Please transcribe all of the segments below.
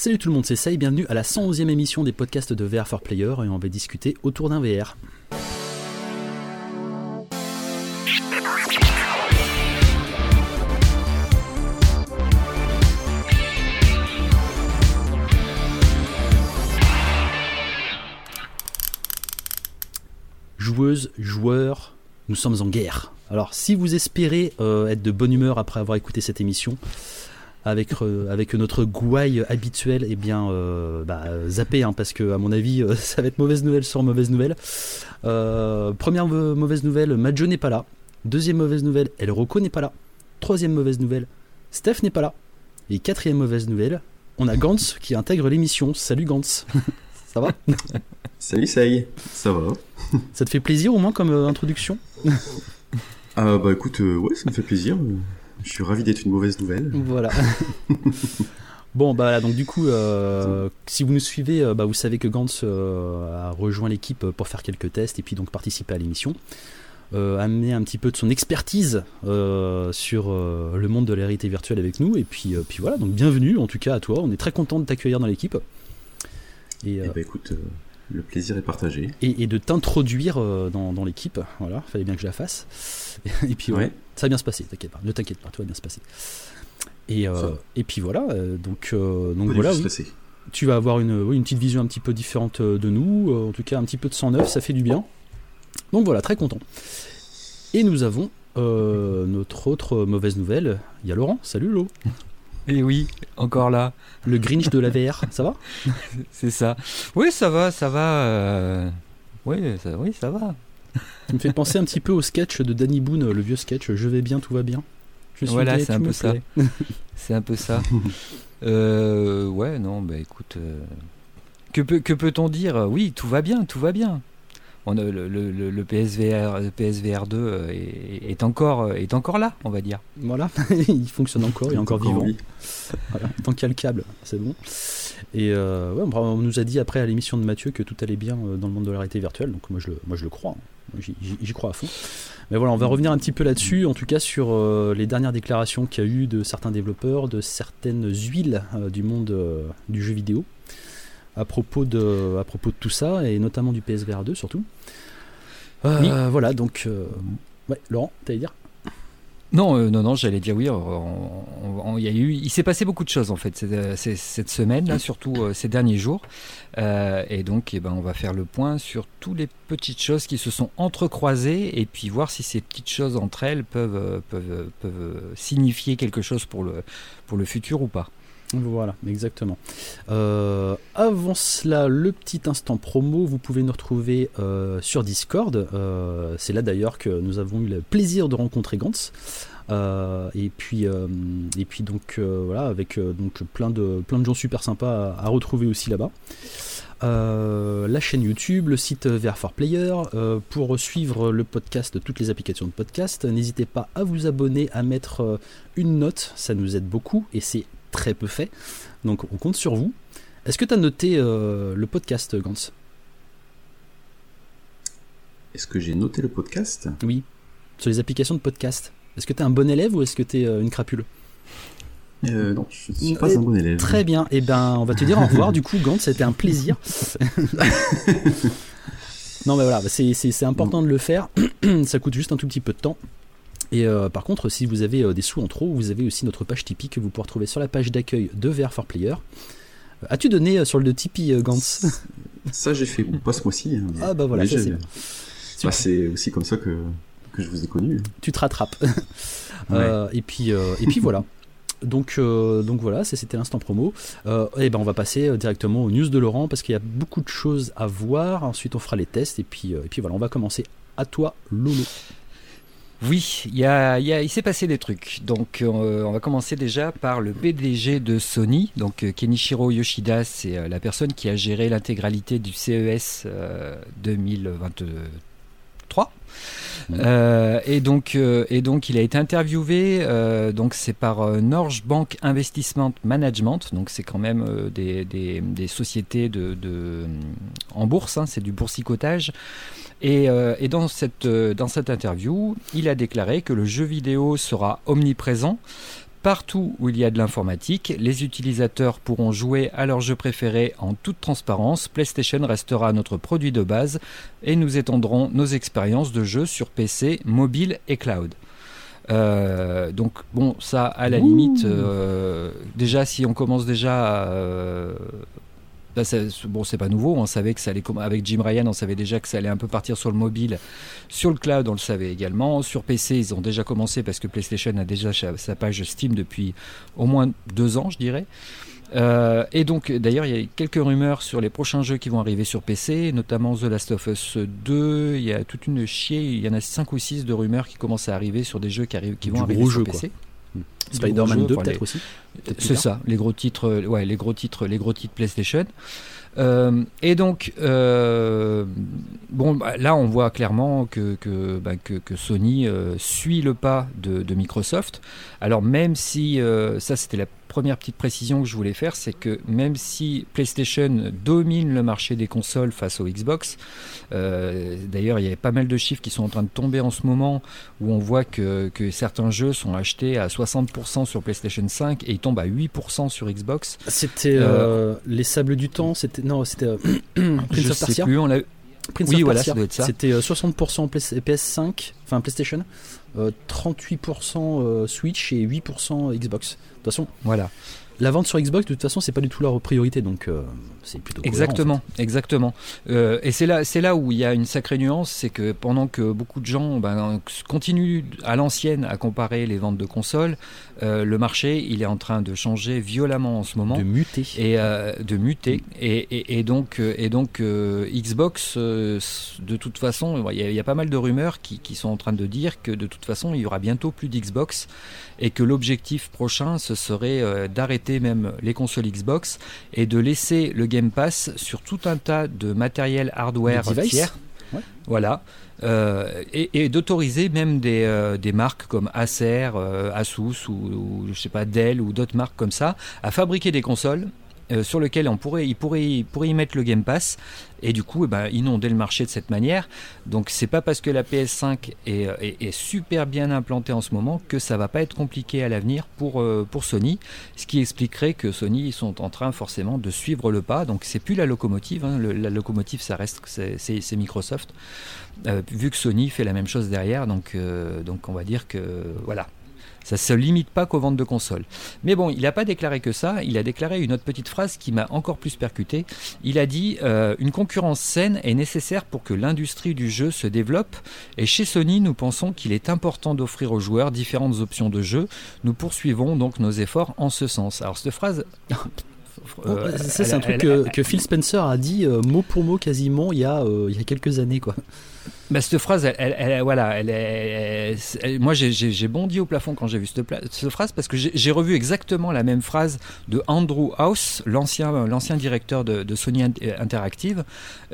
Salut tout le monde, c'est Say, bienvenue à la 111e émission des podcasts de VR for Player et on va discuter autour d'un VR. Joueuses, joueurs, nous sommes en guerre. Alors si vous espérez euh, être de bonne humeur après avoir écouté cette émission, avec, euh, avec notre gouaille habituel, eh bien, euh, bah, zappez, hein, parce que à mon avis, euh, ça va être mauvaise nouvelle sur mauvaise nouvelle. Première mau- mauvaise nouvelle, Madjo n'est pas là. Deuxième mauvaise nouvelle, El Rocco n'est pas là. Troisième mauvaise nouvelle, Steph n'est pas là. Et quatrième mauvaise nouvelle, on a Gantz qui intègre l'émission. Salut Gantz. ça va Salut, ça y est, ça va. Ça te fait plaisir au moins comme euh, introduction? Ah bah écoute, euh, ouais, ça me fait plaisir. Je suis ravi d'être une mauvaise nouvelle. Voilà. bon, bah voilà, donc du coup, euh, si vous nous suivez, euh, bah, vous savez que Gantz euh, a rejoint l'équipe pour faire quelques tests et puis donc participer à l'émission. Amener un petit peu de son expertise sur le monde de la réalité virtuelle avec nous. Et puis, puis voilà, donc bienvenue en tout cas à toi. On est très content de t'accueillir dans l'équipe. Et, Et bah écoute, le plaisir est partagé. et, et de t'introduire euh, dans, dans l'équipe. Voilà, fallait bien que je la fasse. Et puis ouais, Ouais. ça va bien se passer, t'inquiète pas, ne t'inquiète pas, tout va bien se passer. Et, euh, et puis voilà, euh, donc, euh, donc voilà, oui. tu vas avoir une, oui, une petite vision un petit peu différente de nous, en tout cas un petit peu de sang neuf, ça fait du bien. Donc voilà, très content. Et nous avons euh, notre autre mauvaise nouvelle, il y a Laurent, salut Lo, Et oui, encore là, le Grinch de la VR, ça va? C'est ça. Oui, ça va, ça va. euh, Oui, ça, oui, ça va. Tu me fais penser un petit peu au sketch de Danny Boone, le vieux sketch Je vais bien, tout va bien. Je suis Voilà, gay, c'est tu un me peu ça. plais. C'est un peu ça. Euh, ouais, non, bah écoute. euh, Que, peut, que peut-on dire? Oui, tout va bien, tout va bien. On a le, le, le- le PSVR, le PSVR 2 euh, est, est encore, euh, est encore là, on va dire. Voilà, il fonctionne encore, il est encore vivant. oui. Voilà, tant qu'il y a le câble, c'est bon. Et euh, ouais, on nous a dit après à l'émission de Mathieu que tout allait bien dans le monde de la réalité virtuelle, donc moi je le, moi je le crois, hein. J'y- crois à fond. Mais voilà, on va revenir un petit peu là-dessus, en tout cas sur euh, les dernières déclarations qu'il y a eu de certains développeurs, de certaines huiles euh, du monde euh, du jeu vidéo, à propos, de, à propos de tout ça, et notamment du PSVR 2 surtout. Oui. Voilà, donc... euh, ouais, Laurent, t'allais dire? Non, euh, non, non, j'allais dire oui. on- on- on- Il y a eu, il s'est passé beaucoup de choses en fait cette, euh, cette semaine, là, surtout euh, ces derniers jours. Euh, et donc, eh ben, on va faire le point sur toutes les petites choses qui se sont entrecroisées et puis voir si ces petites choses entre elles peuvent, peuvent, peuvent signifier quelque chose pour le, pour le futur ou pas. Voilà, exactement. Euh, avant cela, le petit instant promo, vous pouvez nous retrouver euh, sur Discord. Euh, c'est là d'ailleurs que nous avons eu le plaisir de rencontrer Gantz. Et puis, donc voilà, avec donc plein de plein de gens super sympas à, retrouver aussi là-bas. La chaîne YouTube, le site VR for Player. Euh, pour suivre le podcast, toutes les applications de podcast, n'hésitez pas à vous abonner, à mettre une note, ça nous aide beaucoup et c'est très peu fait. Donc on compte sur vous. Est-ce que tu as noté euh, le podcast, Gantz Est-ce que j'ai noté le podcast? Oui. Sur les applications de podcast. Est-ce que tu es un bon élève ou est-ce que tu es une crapule? Euh, Non, je ne suis Euh, pas un bon élève. Très bien. Et ben, on va te dire au revoir. Du coup, Gantz, c'était un plaisir. non, mais voilà, c'est important de le faire. Ça coûte juste un tout petit peu de temps. Et euh, par contre, si vous avez euh, des sous en trop, vous avez aussi notre page Tipeee que vous pouvez retrouver sur la page d'accueil de VR for Player. Euh, As-tu donné sur le Tipeee, Gantz Ça, j'ai fait, pas ce mois-ci. hein, Ah bah voilà, c'est bien. Bah, c'est aussi comme ça que, que je vous ai connu. tu te rattrapes. Et puis et puis voilà. Donc euh, donc voilà, c'était l'instant promo. Euh, et ben on va passer directement aux news de Laurent parce qu'il y a beaucoup de choses à voir. Ensuite on fera les tests et puis euh, et puis voilà, on va commencer. À toi, Lolo. Oui, il y a, il y a- il s'est passé des trucs. Donc, euh, on va commencer déjà par le PDG de Sony. Donc, euh, Kenichiro Yoshida, c'est euh, la personne qui a géré l'intégralité du CES euh, 2023. Mhm. Et, donc, et donc, il a été interviewé. donc, c'est par Norge Bank Investment Management. Donc, c'est quand même des, des- des sociétés de, de- en bourse. hein, c'est du boursicotage. Et, euh, et dans, cette, euh, dans cette interview, il a déclaré que le jeu vidéo sera omniprésent Partout où il y a de l'informatique, les utilisateurs pourront jouer à leur jeu préféré en toute transparence. PlayStation restera notre produit de base et nous étendrons nos expériences de jeu sur PC, mobile et cloud. Euh, donc bon, ça à la limite, euh, déjà si on commence déjà à, bon, c'est pas nouveau. On savait que ça allait, avec Jim Ryan, on savait déjà que ça allait un peu partir sur le mobile. Sur le cloud, on le savait également. Sur PC, ils ont déjà commencé parce que PlayStation a déjà sa page Steam depuis au moins deux ans, je dirais. Euh, et donc, d'ailleurs, il y a quelques rumeurs sur les prochains jeux qui vont arriver sur PC, notamment The Last of Us 2. Il y a toute une chier, il y en a 5 ou 6 de rumeurs qui commencent à arriver sur des jeux qui, arrivent, qui vont arriver sur PC. Spider-Man 2 peut-être aussi. C'est ça, les gros titres, ouais, les gros titres, les gros titres PlayStation. Euh, et donc, euh, bon, bah, là, on voit clairement que, que, bah, Sony euh, suit le pas de, de, Microsoft. Alors, même si ça, c'était la première petite précision que je voulais faire, c'est que même si PlayStation domine le marché des consoles face aux Xbox, euh, d'ailleurs il y a pas mal de chiffres qui sont en train de tomber en ce moment où on voit que, certains jeux sont achetés à 60% sur PlayStation 5 et ils tombent à 8% sur Xbox. C'était euh, les sables du temps, c'était non, c'était euh, Prince of Sais plus, on l'a Prince oui, voilà, ça doit être ça. C'était 60% PS5, enfin PlayStation, 38% Switch et 8% Xbox. De toute façon, voilà. La vente sur Xbox, de toute façon, c'est pas du tout leur priorité, donc euh, c'est plutôt exactement, exactement. Euh, et c'est là, c'est là où il y a une sacrée nuance, c'est que pendant que beaucoup de gens ben, continuent à l'ancienne à comparer les ventes de consoles, euh, le marché, il est en train de changer violemment en ce moment, de muter, et de muter, et, et, donc, et donc Xbox, de toute façon, il y, a, pas mal de rumeurs qui, qui sont en train de dire que de toute façon, il y aura bientôt plus d'Xbox et que l'objectif prochain, ce serait d'arrêter même les consoles Xbox et de laisser le Game Pass sur tout un tas de matériel hardware tiers. Voilà. Euh, et, d'autoriser même des, euh, des, marques comme Acer, euh, Asus ou, ou, je sais pas Dell ou d'autres marques comme ça à fabriquer des consoles euh, sur lequel on pourrait, il pourrait, y mettre le Game Pass et du coup eh ben, inonder le marché de cette manière. Donc c'est pas parce que la PS5 est, super bien implantée en ce moment que ça va pas être compliqué à l'avenir pour, euh, Sony, ce qui expliquerait que Sony sont en train forcément de suivre le pas. Donc c'est plus la locomotive, hein. la locomotive ça reste c'est Microsoft. Euh, vu que Sony fait la même chose derrière, donc on va dire que voilà, ça ne se limite pas qu'aux ventes de consoles. Mais bon, il n'a pas déclaré que ça, il a déclaré une autre petite phrase qui m'a encore plus percuté. Il a dit euh, Une concurrence saine est nécessaire pour que l'industrie du jeu se développe, et chez Sony, nous pensons qu'il est important d'offrir aux joueurs différentes options de jeu. Nous poursuivons donc nos efforts en ce sens. Alors cette phrase... Euh, c'est un truc que, Phil Spencer a dit euh, mot pour mot quasiment il y a, il y a quelques années. quoi. Bah, cette phrase, elle, elle, voilà, elle, est, moi j'ai bondi au plafond quand j'ai vu cette, phrase parce que j'ai revu exactement la même phrase de Andrew House, l'ancien l'ancien directeur de, Sony Interactive,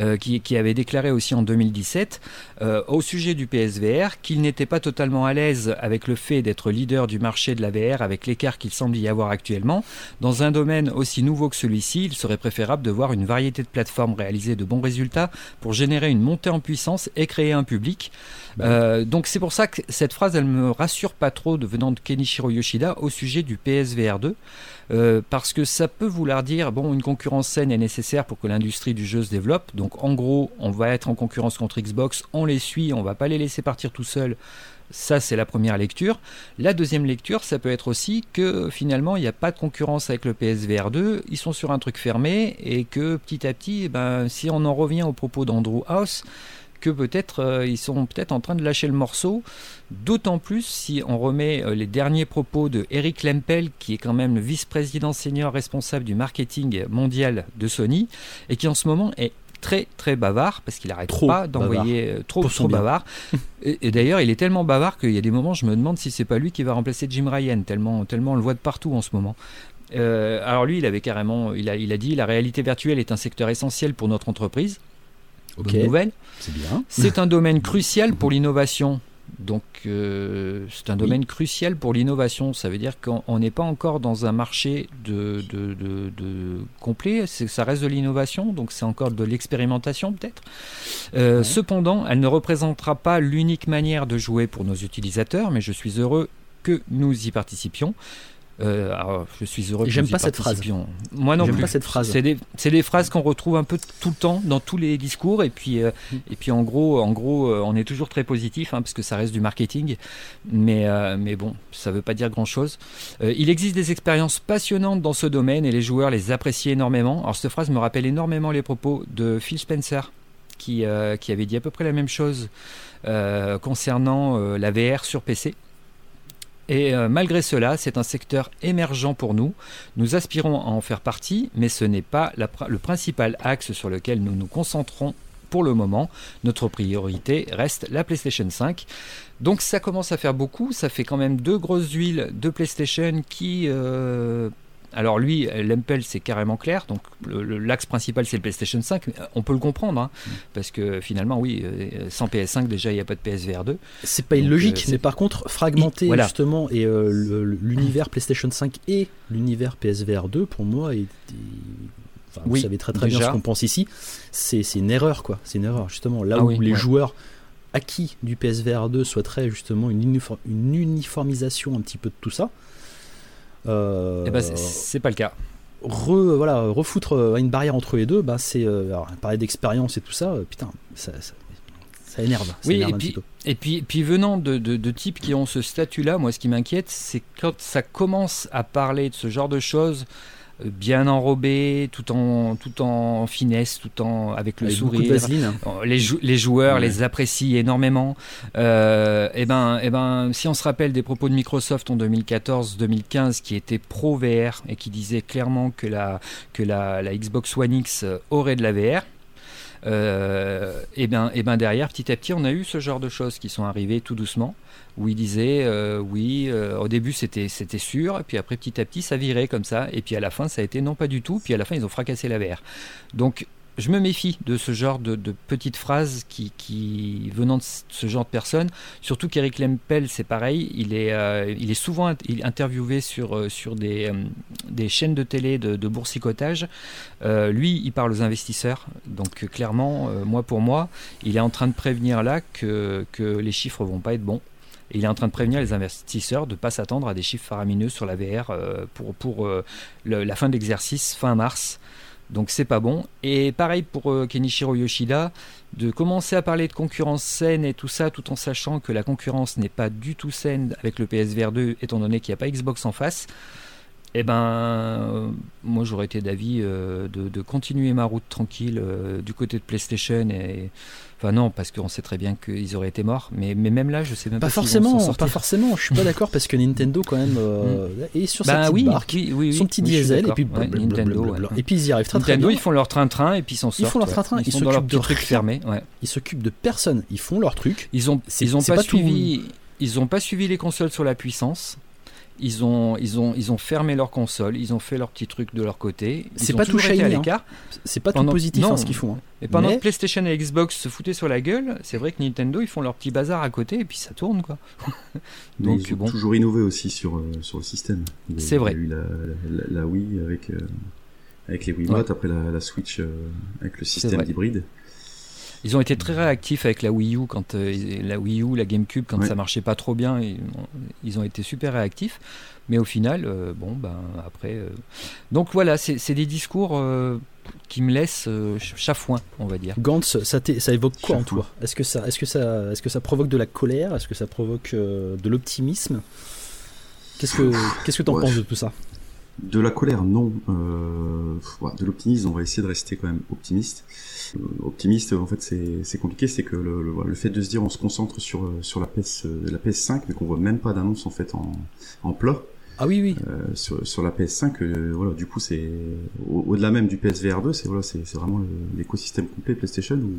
euh, qui, qui, avait déclaré aussi en 2017 euh, au sujet du PSVR qu'il n'était pas totalement à l'aise avec le fait d'être leader du marché de la VR avec l'écart qu'il semble y avoir actuellement. Dans un domaine aussi nouveau que celui-ci, il serait préférable de voir une variété de plateformes réaliser de bons résultats pour générer une montée en puissance et créer un public. Bah euh, donc c'est pour ça que cette phrase, elle me rassure pas trop de venant de Kenichiro Yoshida au sujet du PSVR 2. Euh, parce que ça peut vouloir dire bon une concurrence saine est nécessaire pour que l'industrie du jeu se développe donc en gros on va être en concurrence contre Xbox on les suit on va pas les laisser partir tout seuls ça, c'est la première lecture. La deuxième lecture, ça peut être aussi que finalement, il n'y a pas de concurrence avec le PSVR 2. Ils sont sur un truc fermé et que petit à petit, eh ben, si on en revient au propos d'Andrew House, que peut-être euh, ils sont peut-être en train de lâcher le morceau, d'autant plus si on remet euh, les derniers propos de Eric Lempel, qui est quand même le vice-président senior responsable du marketing mondial de Sony, et qui en ce moment est très très bavard parce qu'il arrête pas d'envoyer euh, trop trop bavard. Et, d'ailleurs il est tellement bavard qu'il y a des moments je me demande si c'est pas lui qui va remplacer Jim Ryan tellement tellement on le voit de partout en ce moment. Alors lui il avait carrément il a, il a dit la réalité virtuelle est un secteur essentiel pour notre entreprise Okay. nouvelle. C'est bien. C'est un domaine crucial pour l'innovation. Donc euh, c'est un domaine crucial pour l'innovation. Ça veut dire qu'on n'est pas encore dans un marché de, de, de, complet. Ça reste de l'innovation, donc c'est encore de l'expérimentation peut-être. Euh, cependant, elle ne représentera pas l'unique manière de jouer pour nos utilisateurs, mais je suis heureux que nous y participions. Euh, alors, je suis heureux. J'aime y pas cette phrase. Moi non plus. pas cette phrase. C'est des, phrases qu'on retrouve un peu tout le temps dans tous les discours et puis euh, Mm. et puis en gros en gros euh, on est toujours très positif hein, parce que ça reste du marketing mais euh, mais bon ça veut pas dire grand chose. il existe des expériences passionnantes dans ce domaine et les joueurs les apprécient énormément. Alors cette phrase me rappelle énormément les propos de Phil Spencer qui qui avait dit à peu près la même chose concernant la VR sur PC. Et euh, malgré cela, c'est un secteur émergent pour nous. Nous aspirons à en faire partie, mais ce n'est pas le principal axe sur lequel nous nous concentrons pour le moment. Notre priorité reste la PlayStation 5. Donc ça commence à faire beaucoup. Ça fait quand même deux grosses huiles de PlayStation qui... euh, alors lui, l'Empel, c'est carrément clair. Donc l'axe principal, c'est le PlayStation 5. mais, euh, On peut le comprendre, hein, parce que finalement, oui, euh, sans PS5, déjà, il n'y a pas de PSVR 2. C'est pas illogique, euh, mais par contre, fragmenter voilà. justement et euh, l'univers PlayStation 5 et l'univers PSVR 2, pour moi, est, vous savez très très bien ce qu'on pense ici. C'est une erreur, quoi. C'est une erreur, justement. Là Ah où oui, les ouais. joueurs acquis du PSVR 2 souhaiteraient justement une, une uniformisation un petit peu de tout ça. Euh, Eh ben, c'est- pas le cas. re- voilà, refoutre euh, une barrière entre les deux, bah, c'est euh, alors, parler d'expérience et tout ça, euh, putain, ça, ça, ça énerve. ça Oui, énerve et un puis- petit peu. Et puis, puis venant de, de- de types qui ont ce statut-là, moi, ce qui m'inquiète, c'est quand ça commence à parler de ce genre de choses, bien enrobé, tout en, tout en finesse, tout en avec le Avec sourire. Euh, Les, jou- les joueurs Ouais. les apprécient énormément. Euh, et ben, et ben, si on se rappelle des propos de Microsoft en 2014-2015 qui étaient pro VR et qui disaient clairement que la, que la, la Xbox One X euh, aurait de la VR. Euh, et ben, et ben derrière, petit à petit, on a eu ce genre de choses qui sont arrivées tout doucement, où ils disaient euh, oui, euh, au début c'était c'était sûr, et puis après petit à petit ça virait comme ça, et puis à la fin ça a été non pas du tout, puis à la fin ils ont fracassé la VR. Donc je me méfie de ce genre de, petites phrases qui, venant de ce genre de personnes. Surtout qu'Eric Lempel, c'est pareil, il est, euh, souvent interviewé sur, euh, euh, des chaînes de télé de, boursicotage. Lui, il parle aux investisseurs. Donc clairement, moi pour moi, il est en train de prévenir là que, les chiffres vont pas être bons. Il est en train de prévenir les investisseurs de ne pas s'attendre à des chiffres faramineux sur la VR pour, la fin de l'exercice fin mars. Donc c'est pas bon. Et pareil pour euh, Kenichiro Yoshida, de commencer à parler de concurrence saine et tout ça, tout en sachant que la concurrence n'est pas du tout saine avec le PSVR 2, étant donné qu'il n'y a pas Xbox en face. Eh ben, euh, moi j'aurais été d'avis euh, de, continuer ma route tranquille du côté de PlayStation et enfin non parce qu'on sait très bien qu'ils auraient été morts mais, mais même là je sais même Pas pas, forcément, sortir. pas forcément. Je suis pas d'accord parce que Nintendo quand même euh, est sur sa Bah petite oui, barque, oui, oui, oui, son petit diesel et puis Ouais, Nintendo, ouais. et puis ils y arrivent très très Nintendo, bien. ils font leur train-train et puis ils s'en sortent. font leur train-train, Ils, ils sont dans leur s'occupent de truc rien. fermé. Ouais. Ils s'occupent de personne, ils font leur truc. Ils ont, ils ont pas, suivi, ils ont pas suivi les consoles sur la puissance. Ils ont, ils ont, ils ont fermé leurs consoles. Ils ont fait leur petit truc de leur côté. Ils C'est pas tout à shiny, hein. l'écart. C'est pas tout Pendant- positif non. hein, ce qu'ils font. hein. Et pendant Mais- que PlayStation et Xbox se foutaient sur la gueule, c'est vrai que Nintendo ils font leur petit bazar à côté et puis ça tourne quoi. Mais Donc, ils ont bon. toujours innové aussi sur, euh, sur le système. C'est vrai. Il y a eu la, la, la Wii avec, euh, avec les Wiimote, après la, la Switch euh, avec le système vrai. hybride. Ils ont été très réactifs avec la Wii U quand euh, la Wii U, la GameCube quand Ouais. ça marchait pas trop bien, ils, ils ont été super réactifs. Mais au final, euh, bon ben après, euh, donc voilà, c'est des discours euh, qui me laissent euh, ch- chafouin, on va dire. Gantz, ça, évoque quoi en toi? Est-ce que ça, est-ce que ça, est-ce que ça provoque de la colère? Est-ce que ça provoque euh, de l'optimisme? Qu'est-ce que, qu'est-ce que t'en Ouais. penses de tout ça? De la colère, non. Euh, de l'optimisme, on va essayer de rester quand même optimiste. Euh, optimiste, en fait, c'est compliqué. C'est que le, le, le fait de se dire on se concentre sur, euh, sur la, PS, euh, la PS5, mais qu'on voit même pas d'annonce en fait en, en plat Ah oui, oui. euh, sur, sur la PS5. euh, voilà, du coup, c'est au- au-delà même du PSVR 2, c'est voilà, c'est vraiment l'écosystème complet PlayStation où,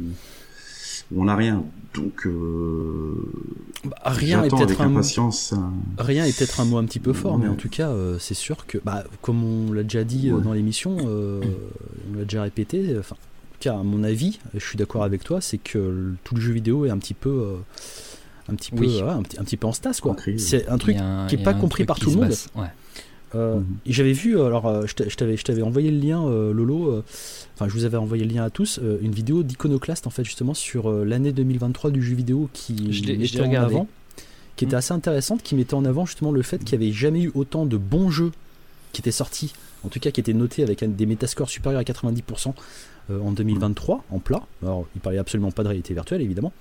où on n'a rien. Donc, euh, Bah, rien est peut-être un mot. impatience. un- Rien est peut-être un mot un petit peu fort, mais en tout cas, c'est sûr que, bah, comme on l'a déjà dit Ouais. dans l'émission, on l'a déjà répété. Enfin, en tout cas, à mon avis, je suis d'accord avec toi, c'est que le- tout le jeu vidéo est un petit peu, euh, un petit peu, Oui. ouais, un, petit, un petit peu en stase, quoi. C'est un truc un- qui est pas compris par tout le monde. ouais. Euh, Mhm. J'avais vu, euh, alors je t'a- je t'avais, je t'avais envoyé le lien, euh, Lolo, euh, enfin je vous avais envoyé le lien à tous, euh, une vidéo d'Iconoclast en fait justement sur euh, l'année 2023 du jeu vidéo qui Je en avant était Mm. assez intéressante, qui mettait en avant justement le fait qu'il n'y avait jamais eu autant de bons jeux qui étaient sortis, en tout cas qui étaient notés avec des métascores supérieurs à 90% euh, en 2023, en plat. Alors, il parlait absolument pas de réalité virtuelle, évidemment.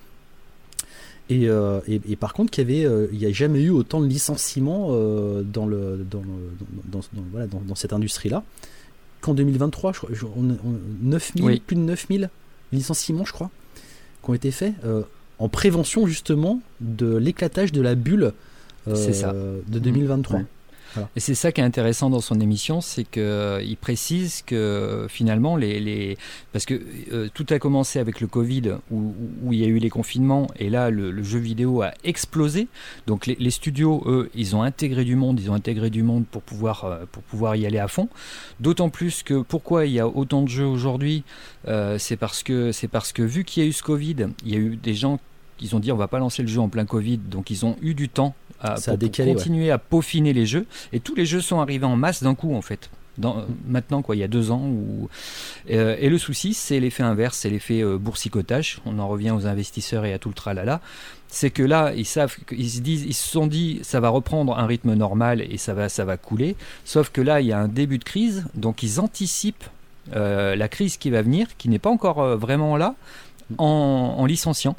Et, euh, et, et par contre, qu'il y avait, euh, il n'y a jamais eu autant de licenciements euh, dans, le, dans, le- dans, voilà, dans, cette industrie-là qu'en 2023. Je, crois- je- on, on- 9000, Oui. plus de 9000 licenciements, je crois, qui ont été faits euh, en prévention justement de l'éclatage de la bulle euh, ça. de 2023. Ouais. Et c'est ça qui est intéressant dans son émission, c'est qu'il précise que finalement, les, les- parce que euh, tout a commencé avec le Covid, où, où il y a eu les confinements, et là, le, jeu vidéo a explosé. Donc les, studios, eux, ils ont intégré du monde, ils ont intégré du monde pour pouvoir, euh, pour pouvoir y aller à fond. D'autant plus que pourquoi il y a autant de jeux aujourd'hui, euh, c'est parce que parce que vu qu'il y a eu ce Covid, il y a eu des gens qui ont dit on va pas lancer le jeu en plein Covid, donc ils ont eu du temps à, Ça a pour- décalé, ouais. continuer à peaufiner les jeux. Et tous les jeux sont arrivés en masse d'un coup, en fait. Dans, maintenant, quoi, il y a deux ans. Où... Euh, et le souci, c'est l'effet inverse, c'est l'effet euh, boursicotage. On en revient aux investisseurs et à tout le tralala. C'est que là, ils savent, ils se disent, ils se sont dit, ça va reprendre un rythme normal et ça va, ça va couler. Sauf que là, il y a un début de crise, donc ils anticipent euh, la crise qui va venir, qui n'est pas encore vraiment là, en, en licenciant.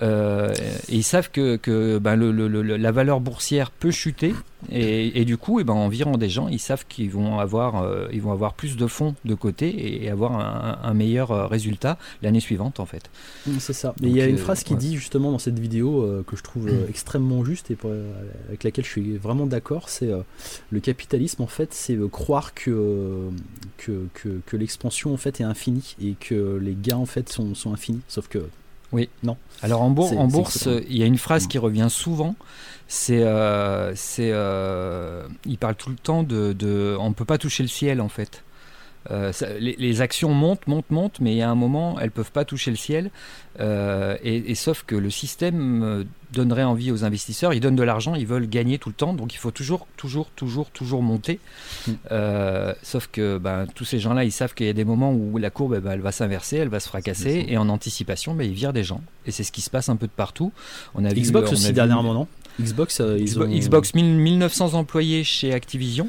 Euh, et ils savent que, que ben, le- le- le- la valeur boursière peut chuter et, et du coup, eh ben, environ des gens, ils savent qu'ils vont avoir, euh, ils vont avoir plus de fonds de côté et, et avoir un, un meilleur euh, résultat l'année suivante en fait. C'est ça. Mais il y a une euh, phrase qui ouais. dit justement dans cette vidéo que je trouve extrêmement juste et pour- avec laquelle je suis vraiment d'accord, c'est le capitalisme en fait, c'est croire que, que, que, que l'expansion en fait est infinie et que les gains en fait sont, sont infinis. Sauf que Alors en, bour- C'est- en bourse, il y a une phrase Mm. qui revient souvent. C'est, euh, c'est, euh, il parle tout le temps de, de, on peut pas toucher le ciel en fait. Euh, ça- les, les actions montent, montent, montent, mais il y a un moment, elles peuvent pas toucher le ciel. Euh, et, et sauf que le système euh, donnerait envie aux investisseurs. Ils donnent de l'argent, ils veulent gagner tout le temps, donc il faut toujours, toujours, toujours, toujours monter. Mm. Euh, sauf que ben, tous ces gens-là, ils savent qu'il y a des moments où la courbe, eh ben, elle va s'inverser, elle va se fracasser, et en anticipation, ben, ils virent des gens. Et c'est ce qui se passe un peu de partout. On a vu, Xbox a aussi vu- dernièrement, non? Xbox, ils Xbox, ont- Xbox, 1000 1900 employés chez Activision.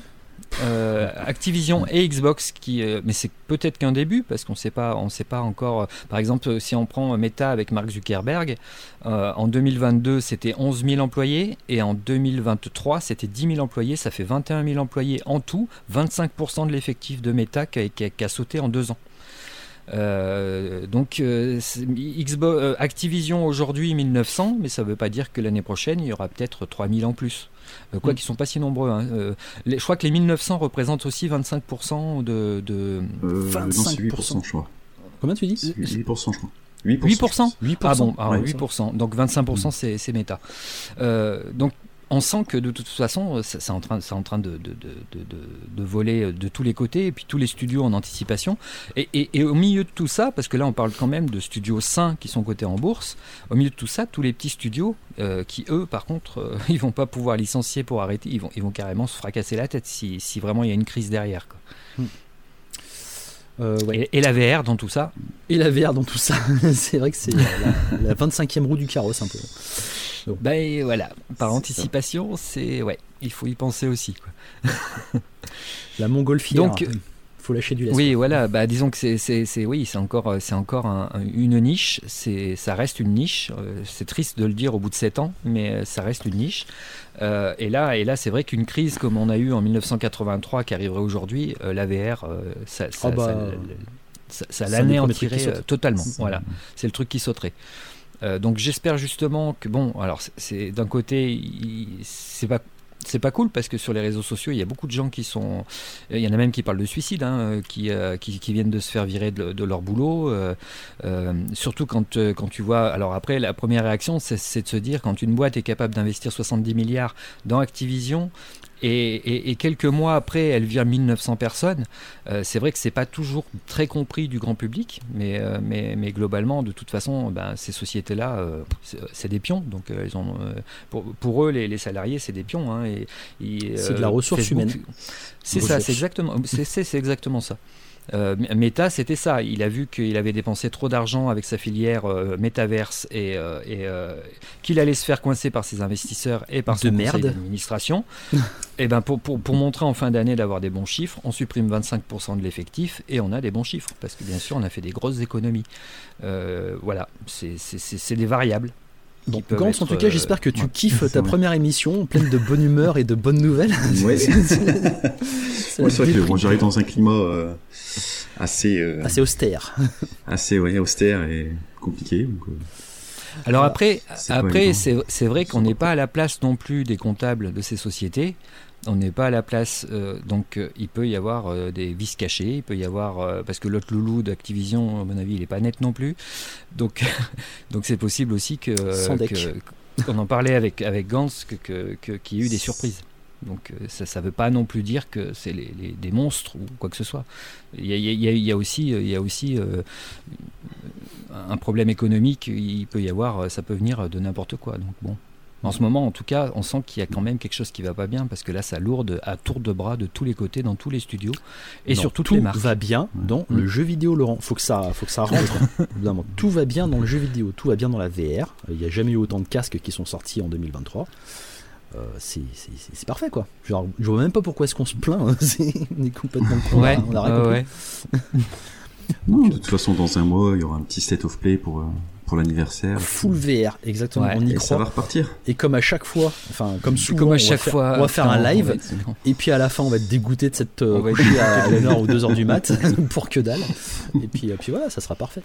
Euh, Activision et Xbox qui euh, mais c'est peut-être qu'un début parce qu'on sait pas on sait pas encore euh, par exemple si on prend Meta avec Mark Zuckerberg en 2022 c'était 11 000 employés et en 2023 c'était 10 000 employés ça fait 21 000 employés en tout 25% de l'effectif de Meta qui a, sauté en deux ans donc Activision aujourd'hui 1900, mais ça ne veut pas dire que l'année prochaine il y aura peut-être 3000 en plus. Euh, quoi Mm. qu'ils sont pas si nombreux. hein. Euh, les- je crois que les 1900 représentent aussi 25% de, de Euh, non, c'est 25%. 8%, je crois. Combien tu dis C'est 8%, je crois. 8%. 8% 8%. Ah bon, ah, Ouais. 8%. Donc 25% Mm. c'est, c'est méta. Euh, donc on sent que de toute façon, ça- c'est en train, en train de, de, de, de, voler tous les côtés, et puis tous les studios en anticipation. Et, au milieu de tout ça, parce que là on parle quand même de studios sains qui sont cotés en bourse, au milieu de tout ça, tous les petits studios euh, qui, eux, par contre, euh, ils vont pas pouvoir licencier pour arrêter, ils vont, carrément se fracasser la tête si, vraiment il y a une crise derrière. quoi. Euh, ouais. Et, et la VR dans tout ça, Et la VR dans tout ça, c'est vrai que c'est la, la 25e roue du carrosse un peu. ben voilà, par anticipation, c'est ouais, il faut y penser aussi. Quoi. La montgolfière. Donc, faut lâcher du lest. Oui, voilà. Bah, disons que c'est, oui, c'est encore, euh, c'est encore un- un- une niche. C'est, ça reste une niche. Euh, C'est triste de le dire au bout de 7 ans, mais ça reste une niche. Euh, et là, et là, c'est vrai qu'une crise comme on a eu en 1983 qui arriverait aujourd'hui, euh, la VR, euh, ça, ça, Ah bah, ça- ça- l'anéantirait totalement. C'est- Voilà, c'est le truc qui sauterait. Euh, donc j'espère justement que bon, alors c'est- d'un côté, c'est pas c'est pas cool parce que sur les réseaux sociaux, il y a beaucoup de gens qui sont. Il y en a même qui parlent de suicide, hein, euh, qui, euh, qui, qui viennent de se faire virer de, leur boulot. euh, euh, surtout quand, euh, quand tu vois. Alors après, la première réaction, c'est de se dire quand une boîte est capable d'investir 70 milliards dans Activision. Et, et- et quelques mois après, elle vire 1900 personnes. euh, c'est vrai que c'est pas toujours très compris du grand public, mais, euh, mais, mais globalement, de toute façon, ben, ces sociétés-là, euh, c'est des pions. Donc, ils ont, pour, pour eux, les, les salariés, c'est des pions. hein, et, et, C'est de la ressource Facebook- humaine. C'est ça, c'est exactement, c'est exactement ça. Euh, Meta, c'était ça. Il a vu qu'il avait dépensé trop d'argent avec sa filière euh, métaverse et, euh, qu'il allait se faire coincer par ses investisseurs et par son de conseil d'administration. et ben pour, pour, montrer en fin d'année d'avoir des bons chiffres, on supprime 25% de l'effectif et on a des bons chiffres parce que bien sûr on a fait des grosses économies. voilà, c'est des variables. Donc, Gans, en tout cas, j'espère que tu kiffes ta première émission pleine de bonne humeur et de bonnes nouvelles. Ouais. c'est vrai que bon, j'arrive dans un climat euh, assez euh, assez austère. assez ouais, austère et compliqué. Donc, euh, Alors après, après c'est vrai qu'on n'est pas à la place non plus des comptables de ces sociétés on n'est pas à la place, euh, donc euh, il peut y avoir euh, des vices cachés, il peut y avoir parce que l'autre loulou d'Activision, à mon avis, il n'est pas net non plus, donc donc c'est possible aussi que, qu'on en parlait avec avec Gans, que, qu'il y ait eu des surprises. Donc ça ne veut pas non plus dire que c'est les, des monstres ou quoi que ce soit. Il y a, il y a, aussi, il y a aussi un problème économique. Il peut y avoir, ça peut venir de n'importe quoi. Donc bon. En ce moment, en tout cas, on sent qu'il y a quand même quelque chose qui va pas bien parce que là, ça lourde à tour de bras de tous les côtés, dans tous les studios et sur toutes tout les marques. va bien dans le jeu vidéo, Laurent. Faut que ça, faut que ça rentre. tout va bien dans le jeu vidéo, tout va bien dans la VR. Il n'y a jamais eu autant de casques qui sont sortis en 2023. Euh, c'est parfait quoi. Genre, je vois même pas pourquoi est-ce qu'on se plaint. Hein. on est complètement con. Ouais, on a ouais. de toute façon, dans un mois, il y aura un petit state of play pour, euh, pour l'anniversaire. Full VR, exactement. On y et croit. Ça va repartir. Et comme à chaque fois, enfin comme souvent, comme à chaque on fois, on va faire un live. Et puis à la fin, on va être dégoûté de cette euh, coucher à 1h ou 2h du mat pour que dalle. Et puis, et puis voilà, ça sera parfait.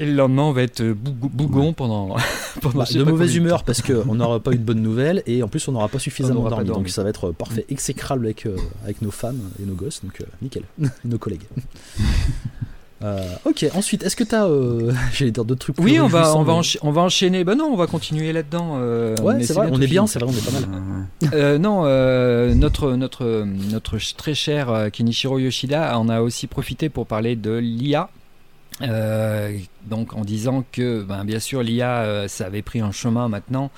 Et le lendemain, on va être bougon pendant, pendant bah, de mauvaise humeur parce qu'on n'aura pas eu de bonnes nouvelles et en plus on n'aura pas suffisamment dormi. Donc ça va être parfait, exécrable avec, euh, avec nos femmes et nos gosses. Donc euh, nickel, nos collègues. Euh, ok, ensuite, est-ce que tu as. Euh, J'allais dire d'autres trucs Oui, on va, on, va on va enchaîner. Ben non, on va continuer là-dedans. Euh, ouais, c'est vrai, on est bien, c'est vrai, on est pas mal. non, notre, notre, notre très cher Kenichiro Yoshida en a aussi profité pour parler de l'IA. donc en disant que ben, bien sûr l'IA ça avait pris un chemin maintenant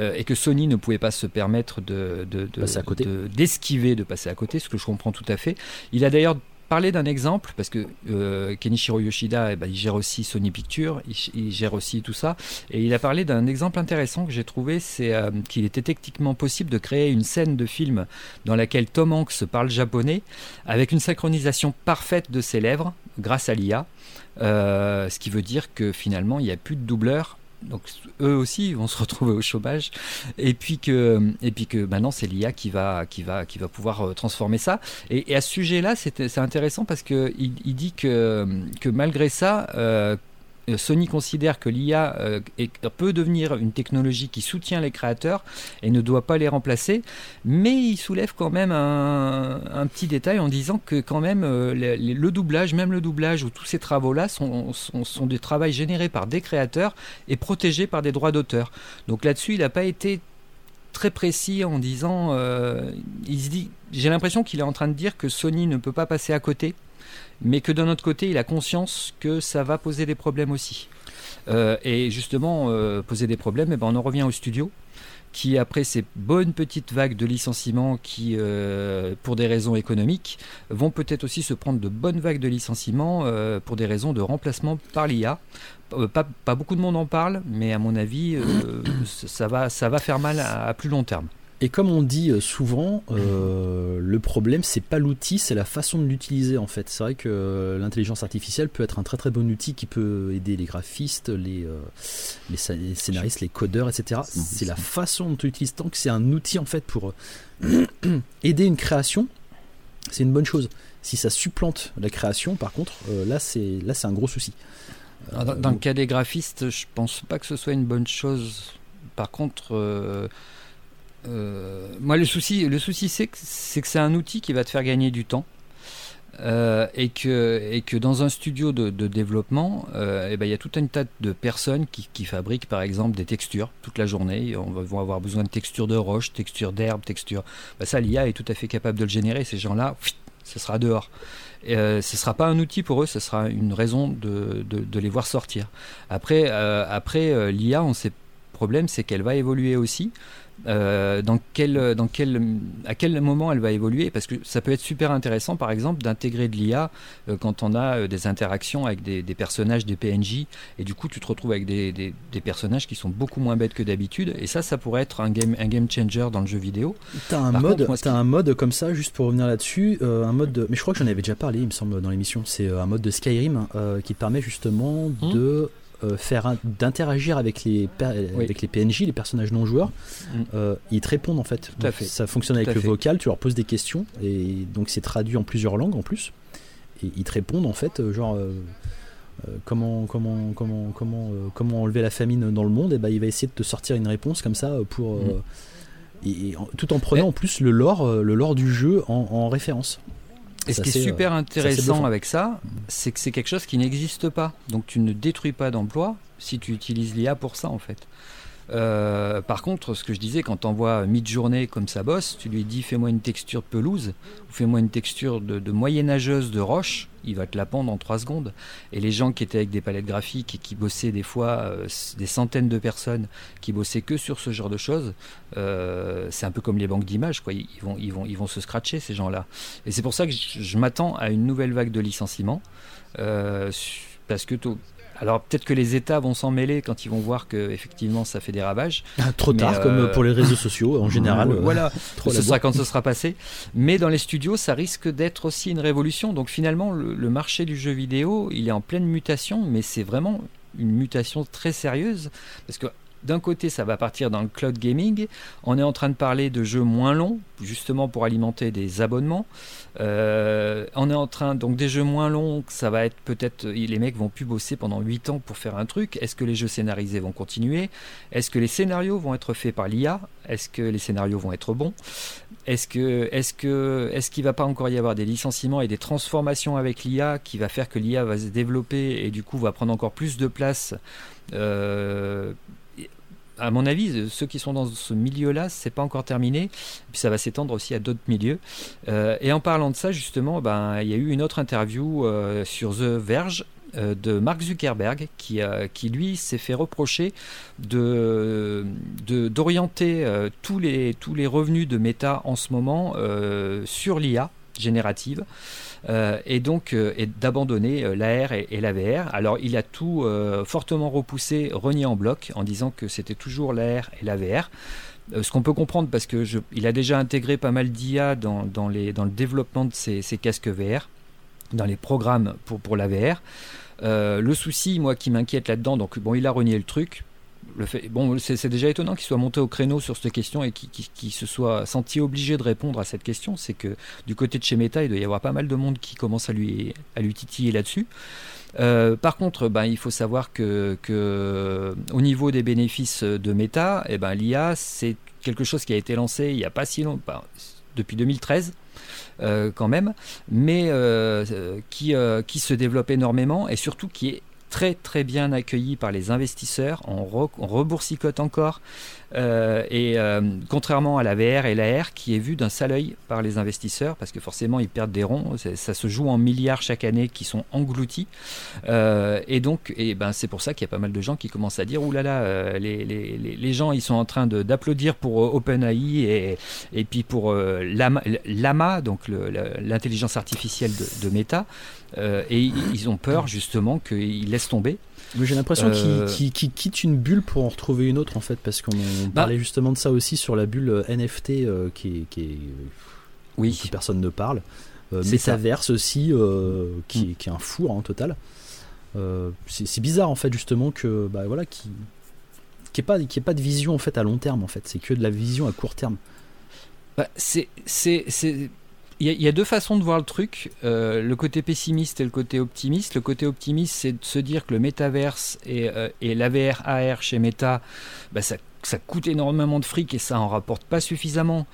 et que Sony ne pouvait pas se permettre de, de, de d'esquiver de, passer à côté, ce que je comprends tout à fait. Il a d'ailleurs parler d'un exemple, parce que euh, Kenichiro Yoshida, eh ben, il gère aussi Sony Pictures, il, gère aussi tout ça, et il a parlé d'un exemple intéressant que j'ai trouvé, c'est euh, qu'il était techniquement possible de créer une scène de film dans laquelle Tom Hanks parle japonais, avec une synchronisation parfaite de ses lèvres, grâce à l'IA, euh, ce qui veut dire que finalement, il n'y a plus de doubleur donc eux aussi vont se retrouver au chômage. Et puis que et puis que maintenant c'est l'IA qui va qui va qui va pouvoir euh, transformer ça. Et, à ce sujet là c'est intéressant parce que il, dit que que malgré ça euh, Sony considère que l'IA euh, peut devenir une technologie qui soutient les créateurs et ne doit pas les remplacer, mais il soulève quand même un, petit détail en disant que quand même euh, le, doublage, même le doublage ou tous ces travaux-là sont, des travaux générés par des créateurs et protégés par des droits d'auteur. Donc là-dessus, il n'a pas été très précis en disant, j'ai l'impression qu'il est en train de dire que Sony ne peut pas passer à côté mais que d'un autre côté, il a conscience que ça va poser des problèmes aussi. Euh, et justement, euh, poser des problèmes, eh ben, on en revient au studio, qui après ces bonnes petites vagues de licenciements qui, euh, pour des raisons économiques, vont peut-être aussi se prendre de bonnes vagues de licenciements pour des raisons de remplacement par l'IA. Pas, pas, beaucoup de monde en parle, mais à mon avis, ça, va, ça va faire mal à plus long terme. Et comme on dit euh, souvent, euh, le problème c'est pas l'outil, c'est la façon de l'utiliser en fait. C'est vrai que euh, l'intelligence artificielle peut être un très très bon outil qui peut aider les graphistes, les, les, scénaristes, les codeurs, etc. C'est la façon dont tu l'utilises. Tant que c'est un outil en fait pour aider une création, c'est une bonne chose. Si ça supplante la création, par contre, là c'est là c'est un gros souci. Dans, dans le cas des graphistes, je pense pas que ce soit une bonne chose. Par contre euh, moi, le souci, le souci c'est que c'est un outil qui va te faire gagner du temps. Euh, et, que, dans un studio de, développement, euh, eh ben, il y a tout un tas de personnes qui, fabriquent par exemple des textures toute la journée. On va, vont avoir besoin de textures de roche, textures d'herbe, textures. Ben, ça, l'IA est tout à fait capable de le générer. Ces gens-là, ce sera dehors. Ce ne sera pas un outil pour eux, ce sera une raison de les voir sortir. Après, après l'IA, on sait problème, c'est qu'elle va évoluer aussi. Euh, dans quel, dans quel, à quel moment elle va évoluer, parce que ça peut être super intéressant, par exemple, d'intégrer de l'IA euh, quand on a euh, des interactions avec des, personnages, des PNJ, et du coup tu te retrouves avec des, des, personnages qui sont beaucoup moins bêtes que d'habitude, et ça, ça pourrait être un game, un game changer dans le jeu vidéo. T'as un, mode, as un mode comme ça, juste pour revenir là-dessus, un mode de... mais je crois que j'en avais déjà parlé, il me semble, dans l'émission, c'est un mode de Skyrim qui permet justement mmh. de euh, faire d'interagir avec les avec les PNJ, les personnages non joueurs, mm. euh, ils te répondent en fait. Ça fonctionne avec le vocal, tu leur poses des questions et donc c'est traduit en plusieurs langues en plus et ils te répondent en fait euh, genre comment comment comment comment comment enlever la famine dans le monde et ben il va essayer de te sortir une réponse comme ça pour mm. et, tout en prenant en plus le lore le lore du jeu en référence. Et ce qui est super euh, intéressant avec ça, c'est que c'est quelque chose qui n'existe pas. Donc tu ne détruis pas d'emploi si tu utilises l'IA pour ça en fait. Euh, par contre, ce que je disais, quand tu envoies mid-journée comme ça bosse, tu lui dis fais-moi une texture de pelouse ou fais-moi une texture de, de moyenâgeuse de roche, il va te la pendre en 3 secondes. Et les gens qui étaient avec des palettes graphiques et qui bossaient des fois, euh, des centaines de personnes qui bossaient que sur ce genre de choses, euh, c'est un peu comme les banques d'images, quoi. Ils, vont, ils, vont, ils vont se scratcher, ces gens-là. Et c'est pour ça que je, m'attends à une nouvelle vague de licenciements. parce que alors peut-être que les États vont s'en mêler quand ils vont voir que effectivement ça fait des ravages. Ah, trop tard, comme euh, pour les réseaux sociaux en général. Euh, voilà, ce sera quand ce sera passé. Mais dans les studios, ça risque d'être aussi une révolution. Donc finalement, le, marché du jeu vidéo, il est en pleine mutation, mais c'est vraiment une mutation très sérieuse parce que d'un côté, ça va partir dans le cloud gaming. On est en train de parler de jeux moins longs, justement pour alimenter des abonnements. Euh, on est en train, donc des jeux moins longs, ça va être peut-être, les mecs vont plus bosser pendant 8 ans pour faire un truc. Est-ce que les jeux scénarisés vont continuer? Est-ce que les scénarios vont être faits par l'IA Est-ce que les scénarios vont être bons? Est-ce que, est-ce que, est-ce qu'il va pas encore y avoir des licenciements et des transformations avec l'IA qui va faire que l'IA va se développer et du coup va prendre encore plus de place euh, à mon avis, ceux qui sont dans ce milieu-là, c'est pas encore terminé. Puis ça va s'étendre aussi à d'autres milieux. Euh, et en parlant de ça, justement, ben, il y a eu une autre interview euh, sur The Verge euh, de Mark Zuckerberg qui, qui lui s'est fait reprocher de, d'orienter tous, les, tous les revenus de Meta en ce moment sur l'IA générative. Euh, et donc euh, d'abandonner euh, l'AR et, et, la VR. Alors il a tout fortement repoussé, renié en bloc, en disant que c'était toujours l'AR et la VR. ce qu'on peut comprendre parce que il a déjà intégré pas mal d'IA dans, le développement de ses, casques VR, dans les programmes pour, pour le souci, moi, qui m'inquiète là-dedans, donc bon, il a renié le truc bon, c'est déjà étonnant qu'il soit monté au créneau sur cette question et qu'il se soit senti obligé de répondre à cette question. C'est que du côté de chez Meta, il doit y avoir pas mal de monde qui commence à lui, à lui titiller là-dessus. Euh, par contre, ben, il faut savoir que, au niveau des bénéfices de Meta, eh ben, l'IA, c'est quelque chose qui a été lancé il n'y a pas si longtemps, depuis 2013. Euh, quand même, mais euh, qui, qui se développe énormément et surtout qui est très très bien accueilli par les investisseurs. On, reboursicot encore. Euh, et euh, contrairement à la VR et l'AR qui est vue d'un sale œil par les investisseurs, parce que forcément ils perdent des ronds, ça se joue en milliards chaque année qui sont engloutis. Euh, et donc, et ben, c'est pour ça qu'il y a pas mal de gens qui commencent à dire oulala, là là, les, les, les, gens ils sont en train d'applaudir pour OpenAI et, et puis pour Lama, donc l'intelligence artificielle de, de Meta. et ils ont peur justement qu'ils laissent tomber. J'ai l'impression euh, qu'il quitte une bulle pour en retrouver une autre en fait, parce qu'on bah. parlait justement de ça aussi sur la bulle euh, NFT euh, qui, qui oui. personne ne parle. Metaverse aussi, qui, mm. qui, est un four en total. c'est bizarre en fait justement que bah voilà qui qui pas qui pas de vision en fait à long terme en fait, c'est que de la vision à court terme. Bah, c'est il y, a deux façons de voir le truc, euh, le côté pessimiste et le côté optimiste. Le côté optimiste, c'est de se dire que le métaverse et, euh, l'AVR AR chez Meta, bah, ça, ça, coûte énormément de fric et ça en rapporte pas suffisamment.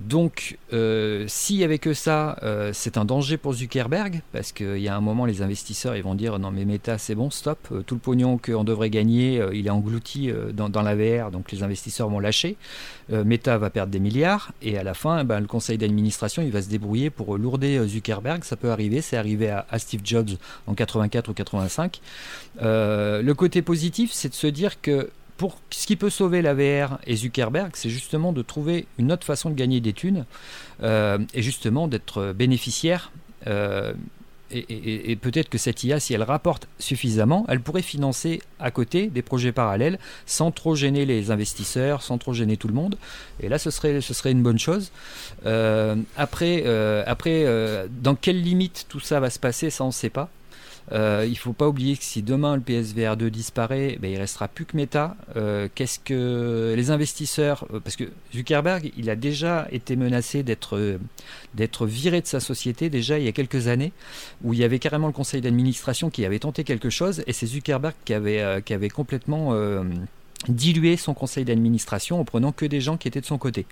Donc, euh, s'il n'y avait que ça, euh, c'est un danger pour Zuckerberg, parce qu'il y a un moment, les investisseurs ils vont dire non, mais Meta, c'est bon, stop, euh, tout le pognon qu'on devrait gagner, il est englouti dans, la VR, donc les investisseurs vont lâcher. Meta va perdre des milliards, et à la fin, ben, le conseil d'administration il va se débrouiller pour lourder Zuckerberg. Ça peut arriver, c'est arrivé à, à, Steve Jobs en 84 ou 85. le côté positif, c'est de se dire que pour ce qui peut sauver la VR et Zuckerberg, c'est justement de trouver une autre façon de gagner des thunes et justement d'être bénéficiaire et, peut-être que cette IA, si elle rapporte suffisamment, elle pourrait financer à côté des projets parallèles sans trop gêner les investisseurs, sans trop gêner tout le monde. Et là, ce serait, ce serait une bonne chose. Euh, après, euh, après euh, dans quelles limites tout ça va se passer, ça on ne sait pas. Euh, il ne faut pas oublier que si demain le PSVR 2 disparaît, ben, il restera plus que Meta. Euh, qu'est-ce que les investisseurs, euh, parce que Zuckerberg, il a déjà été menacé d'être viré de sa société déjà il y a quelques années, où il y avait carrément le conseil d'administration qui avait tenté quelque chose, et c'est Zuckerberg qui avait qui avait complètement diluer son conseil d'administration en prenant que des gens qui étaient de son côté.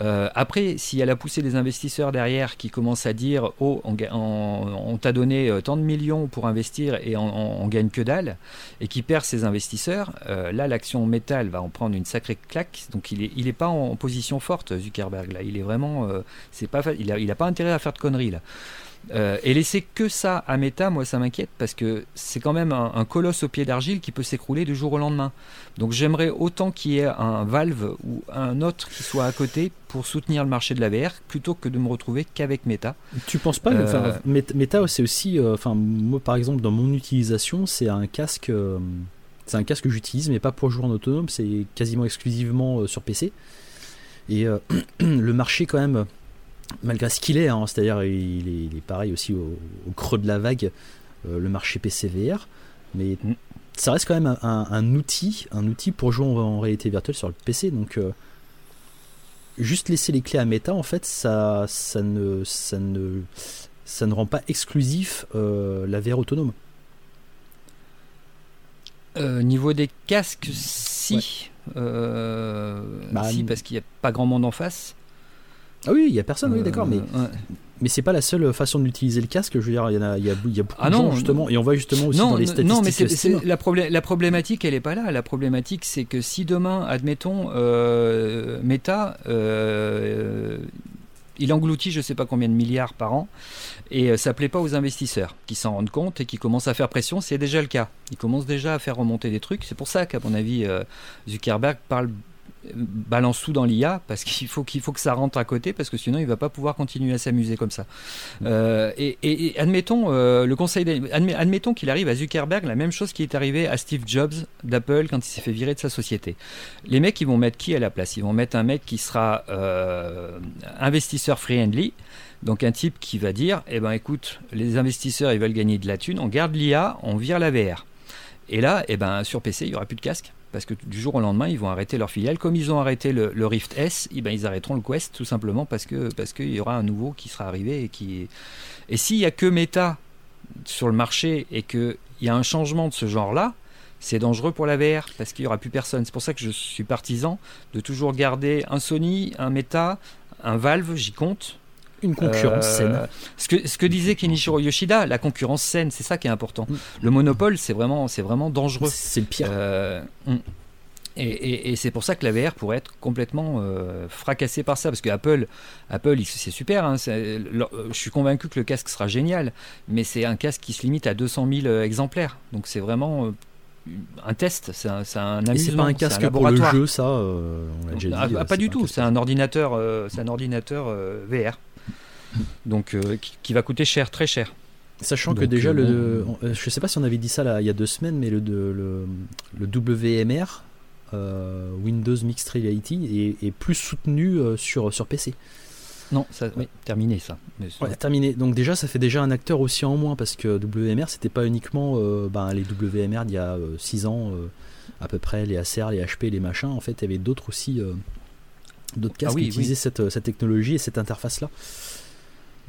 Euh, après, s'il elle a poussé des investisseurs derrière qui commencent à dire Oh, on, t'a donné euh, tant de millions pour investir et on, gagne que dalle, et qui perd ses investisseurs, euh, là, l'action métal va en prendre une sacrée claque. Donc, il n'est il est pas en, position forte, Zuckerberg. Là, il est vraiment. c'est pas, il n'a il a pas intérêt à faire de conneries, là. Euh, et laisser que ça à Meta, moi ça m'inquiète parce que c'est quand même un, colosse au pied d'argile qui peut s'écrouler du jour au lendemain. Donc j'aimerais autant qu'il y ait un Valve ou un autre qui soit à côté pour soutenir le marché de la VR plutôt que de me retrouver qu'avec Meta. Tu penses pas euh... Meta c'est aussi, euh, enfin moi par exemple dans mon utilisation c'est un casque, euh, c'est un casque que j'utilise mais pas pour jouer en autonome, c'est quasiment exclusivement sur PC. Et le marché quand même malgré ce qu'il est, hein, c'est-à-dire il, est pareil aussi au, creux de la vague, euh, le marché PCVR, mais mm. ça reste quand même un, outil, un outil pour jouer en, réalité virtuelle sur le PC. Donc euh, juste laisser les clés à Meta, en fait, ça, ça ne, ça ne, ça ne rend pas exclusif euh, la VR autonome. niveau des casques, si. Bah, si, parce qu'il n'y a pas grand monde en face. Ah oui, il y a personne, oui, d'accord, mais euh, mais c'est pas la seule façon d'utiliser le casque. Je veux dire, il y, a, il y a, beaucoup ah de gens justement, et on voit justement aussi dans les statistiques. Non, mais c'est, la, la, problématique, elle est pas là. La problématique, c'est que si demain, admettons, euh, Meta, euh, il engloutit je sais pas combien de milliards par an, et ça plaît pas aux investisseurs qui s'en rendent compte et qui commencent à faire pression. C'est déjà le cas. Ils commencent déjà à faire remonter des trucs. C'est pour ça qu'à mon avis, Zuckerberg parle balance tout dans l'IA parce qu'il faut qu'il faut que ça rentre à côté parce que sinon il va pas pouvoir continuer à s'amuser comme ça. Euh, et, admettons euh, le conseil, admettons qu'il arrive à Zuckerberg la même chose qui est arrivé à Steve Jobs d'Apple quand il s'est fait virer de sa société. Les mecs ils vont mettre qui à la place? Ils vont mettre un mec qui sera euh, investisseur friendly. Donc un type qui va dire, eh ben écoute, les investisseurs ils veulent gagner de la thune, on garde l'IA, on vire la VR. Et là, eh ben sur PC il y aura plus de casque parce que du jour au lendemain, ils vont arrêter leur filiale. Comme ils ont arrêté le, Rift S, eh ben, ils arrêteront le Quest tout simplement parce que parce qu'il y aura un nouveau qui sera arrivé et qui. Et s'il y a que Meta sur le marché et qu'il y a un changement de ce genre-là, c'est dangereux pour la VR parce qu'il n'y aura plus personne. C'est pour ça que je suis partisan de toujours garder un Sony, un Meta, un Valve, j'y compte, une concurrence euh, saine. Ce que, ce que disait Kenichiro Yoshida, la concurrence saine, c'est ça qui est important. Mm. Le monopole, c'est vraiment, c'est vraiment dangereux. C'est le pire. Euh, mm. et, et, c'est pour ça que la VR pourrait être complètement euh, fracassée par ça, parce que Apple, Apple, c'est super. Hein, je suis convaincu que le casque sera génial, mais c'est un casque qui se limite à 200 000 exemplaires. Donc c'est vraiment un test, c'est un, un amusement. c'est pas un casque pour le jeu, ça on ah, ah, pas du tout, c'est un ordinateur, c'est un ordinateur VR donc euh, qui, va coûter cher, très cher. Sachant que déjà, euh, le, euh, je sais pas si on avait dit ça là, il y a deux semaines, mais le, le, le WMR, Windows Mixed Reality, est, plus soutenu sur, sur PC. Non, ça, oui, terminé ça. terminé. Donc déjà, ça fait déjà un acteur aussi en moins parce que WMR, c'était pas uniquement ben, les WMR d'il y a 6 ans à peu près, les Acer, les HP, les machins. En fait, il y avait d'autres aussi, d'autres ah casques qui utilisaient cette, cette, technologie et cette interface là.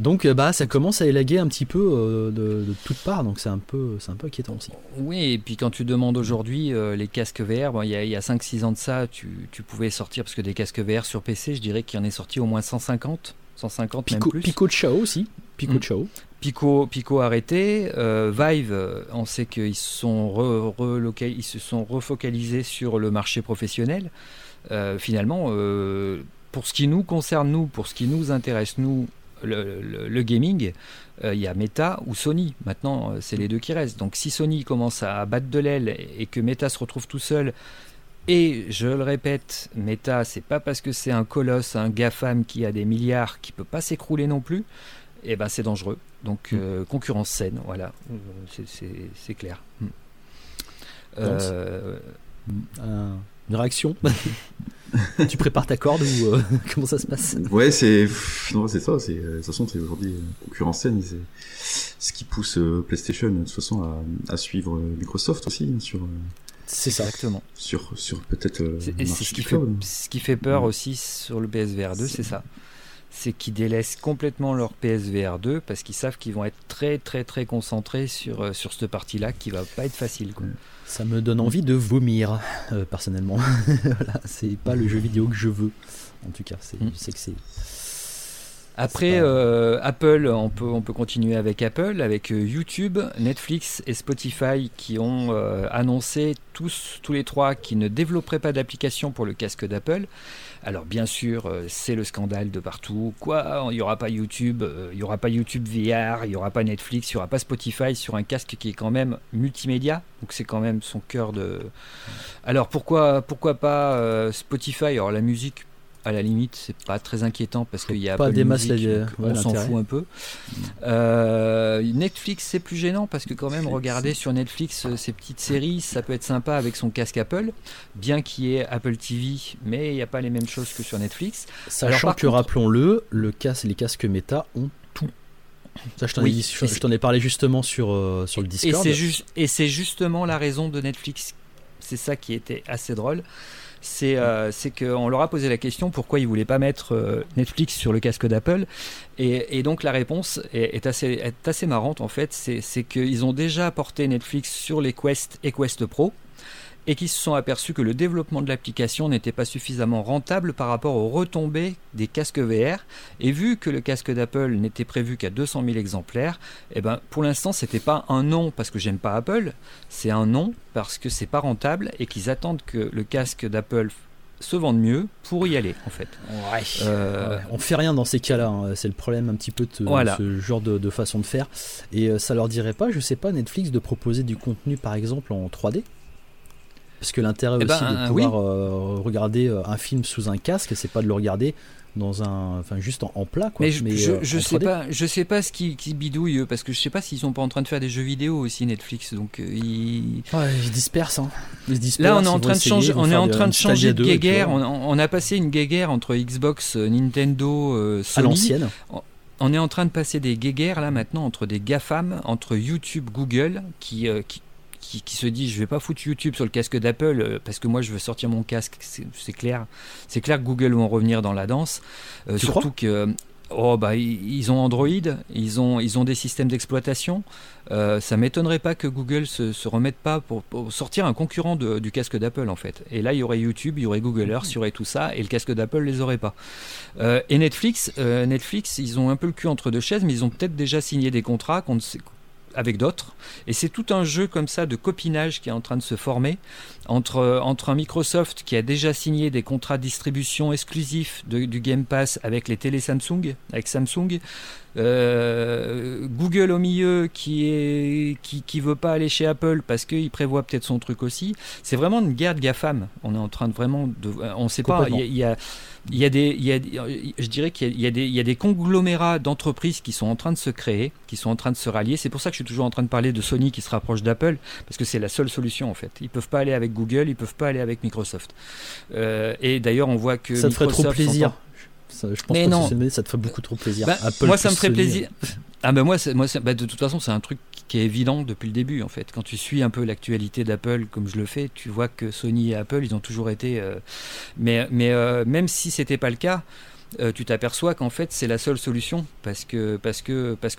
Donc euh, bah ça commence à élaguer un petit peu euh, de, de toutes parts, donc c'est un peu c'est un peu inquiétant aussi. Oui, et puis quand tu demandes aujourd'hui euh, les casques VR, il y a, a 5-6 ans de ça, tu, tu, pouvais sortir parce que des casques VR sur PC, je dirais qu'il y en est sorti au moins 150, 150 Pico, même plus. Pico de Chao aussi, Pico de Chao. Pico, Pico arrêté, Vive, on sait qu'ils sont ils se sont refocalisés sur le marché professionnel. finalement, pour ce qui nous concerne nous, pour ce qui nous intéresse nous, le, gaming, euh, il y a Meta ou Sony. Maintenant, euh, c'est les deux qui restent. Donc si Sony commence à battre de l'aile et que Meta se retrouve tout seul Et je le répète, Meta, c'est pas parce que c'est un colosse, un GAFAM qui a des milliards qui peut pas s'écrouler non plus. Et eh ben c'est dangereux. Donc mm. concurrence saine, voilà, c'est clair. Une réaction? tu prépares ta corde ou euh, comment ça se passe? Ouais, c'est non, c'est ça. C'est de toute façon, c'est aujourd'hui euh, concurrence saine. C'est ce qui pousse euh, PlayStation de toute façon à, à suivre Microsoft aussi hein, sur. C'est exactement. Sur sur peut-être. c'est ce qui fait ce qui fait peur aussi sur le PSVR 2, c'est ça c'est qu'ils délaissent complètement leur PSVR 2 parce qu'ils savent qu'ils vont être très très très concentrés sur, sur cette partie-là qui va pas être facile. Quoi. Ça me donne envie de vomir, euh, personnellement. voilà, c'est pas le jeu vidéo que je veux. En tout cas, c'est, mm. que c'est. Après euh, Apple, on peut, on peut continuer avec Apple, avec euh, YouTube, Netflix et Spotify qui ont annoncé tous, tous les trois qu'ils ne développeraient pas d'application pour le casque d'Apple. Alors bien sûr, euh, c'est le scandale de partout. Quoi Il n'y aura pas YouTube, euh, il n'y aura pas YouTube VR, il n'y aura pas Netflix, il n'y aura pas Spotify sur un casque qui est quand même multimédia. Donc c'est quand même son cœur de... Alors pourquoi, pourquoi pas euh, Spotify? Alors la musique, à la limite, c'est pas très inquiétant parce qu'il y a pas des masses on s'en fout un peu. Euh, Netflix, c'est plus gênant parce que quand même, regarder sur Netflix euh, ces petites séries, ça peut être sympa avec son casque Apple, bien qu'il y ait Apple TV, mais il n'y a pas les mêmes choses que sur Netflix. Sachant que, rappelons-le, le casque, les casques Meta ont tout. Ça, je t'en ai, parlé justement sur, euh, sur le Discord. Et c'est justement la raison de Netflix. C'est ça qui était assez drôle c'est euh, qu'on leur a posé la question pourquoi ils voulaient pas mettre euh, Netflix sur le casque d'Apple. Et, donc la réponse est, assez, est assez marrante en fait. C'est qu'ils ont déjà porté Netflix sur les Quest et Quest Pro et qui se sont aperçus que le développement de l'application n'était pas suffisamment rentable par rapport aux retombées des casques VR. Et vu que le casque d'Apple n'était prévu qu'à 200 000 exemplaires, eh ben, pour l'instant, c'était pas un non parce que j'aime pas Apple, c'est un non parce que c'est pas rentable et qu'ils attendent que le casque d'Apple se vende mieux pour y aller en fait. Ouais. Euh, on fait rien dans ces cas-là, hein. c'est le problème un petit peu de ce genre de, façon de faire. Et euh, ça leur dirait pas, je sais pas, Netflix de proposer du contenu par exemple en 3D parce que l'intérêt eh aussi ben, de pouvoir euh, regarder euh, un film sous un casque, c'est pas de le regarder dans un enfin juste en, plat quoi. Mais je, je, euh, sais pas je sais pas ce qui, qui bidouille parce que je sais pas s'ils sont pas en train de faire des jeux vidéo aussi Netflix donc ils ils dispersent, hein. là on est en train de changer on est en train de changer de guéguerre on, on, a passé une guéguerre entre Xbox Nintendo Sony à l'ancienne. On est en train de passer des guéguerres là maintenant entre des GAFAM, entre YouTube, Google, qui, qui, qui, se dit je vais pas foutre YouTube sur le casque d'Apple euh, parce que moi je veux sortir mon casque, c'est clair. C'est clair que Google vont revenir dans la danse. Euh, surtout que Oh bah ils ont Android, ils ont, ils ont des systèmes d'exploitation. Euh, ça m'étonnerait pas que Google se, se remette pas pour, sortir un concurrent du casque d'Apple en fait. Et là il y aurait YouTube, il y aurait Google Earth, il y aurait tout ça, et le casque d'Apple les aurait pas. et Netflix, Netflix, ils ont un peu le cul entre deux chaises, mais ils ont peut-être déjà signé des contrats qu'on ne sait, avec d'autres. Et c'est tout un jeu comme ça de copinage qui est en train de se former entre, entre un Microsoft qui a déjà signé des contrats de distribution exclusifs du Game Pass avec les télé Samsung, avec Samsung, euh, Google au milieu qui est qui, qui veut pas aller chez Apple parce qu'il prévoit peut-être son truc aussi. C'est vraiment une guerre de GAFAM. On est en train de vraiment de, on sait pas. Il y, a, il y a des, il y a, je dirais qu'il y, a des, il y a des conglomérats d'entreprises qui sont en train de se créer, qui sont en train de se rallier. C'est pour ça que je suis toujours en train de parler de Sony qui se rapproche d'Apple parce que c'est la seule solution en fait. Ils peuvent pas aller avec Google, ils peuvent pas aller avec Microsoft. Euh, et d'ailleurs, on voit que ça te ferait trop plaisir. Ça, je pense mais non. ça te ferait beaucoup trop plaisir. Bah, moi, ça me ferait plaisir. Ah ben moi, moi bah, de toute façon, c'est un truc qui est évident depuis le début en fait. Quand tu suis un peu l'actualité d'Apple comme je le fais, tu vois que Sony et Apple, ils ont toujours été. Euh, mais mais euh, même si c'était pas le cas, euh, tu t'aperçois qu'en fait c'est la seule solution parce que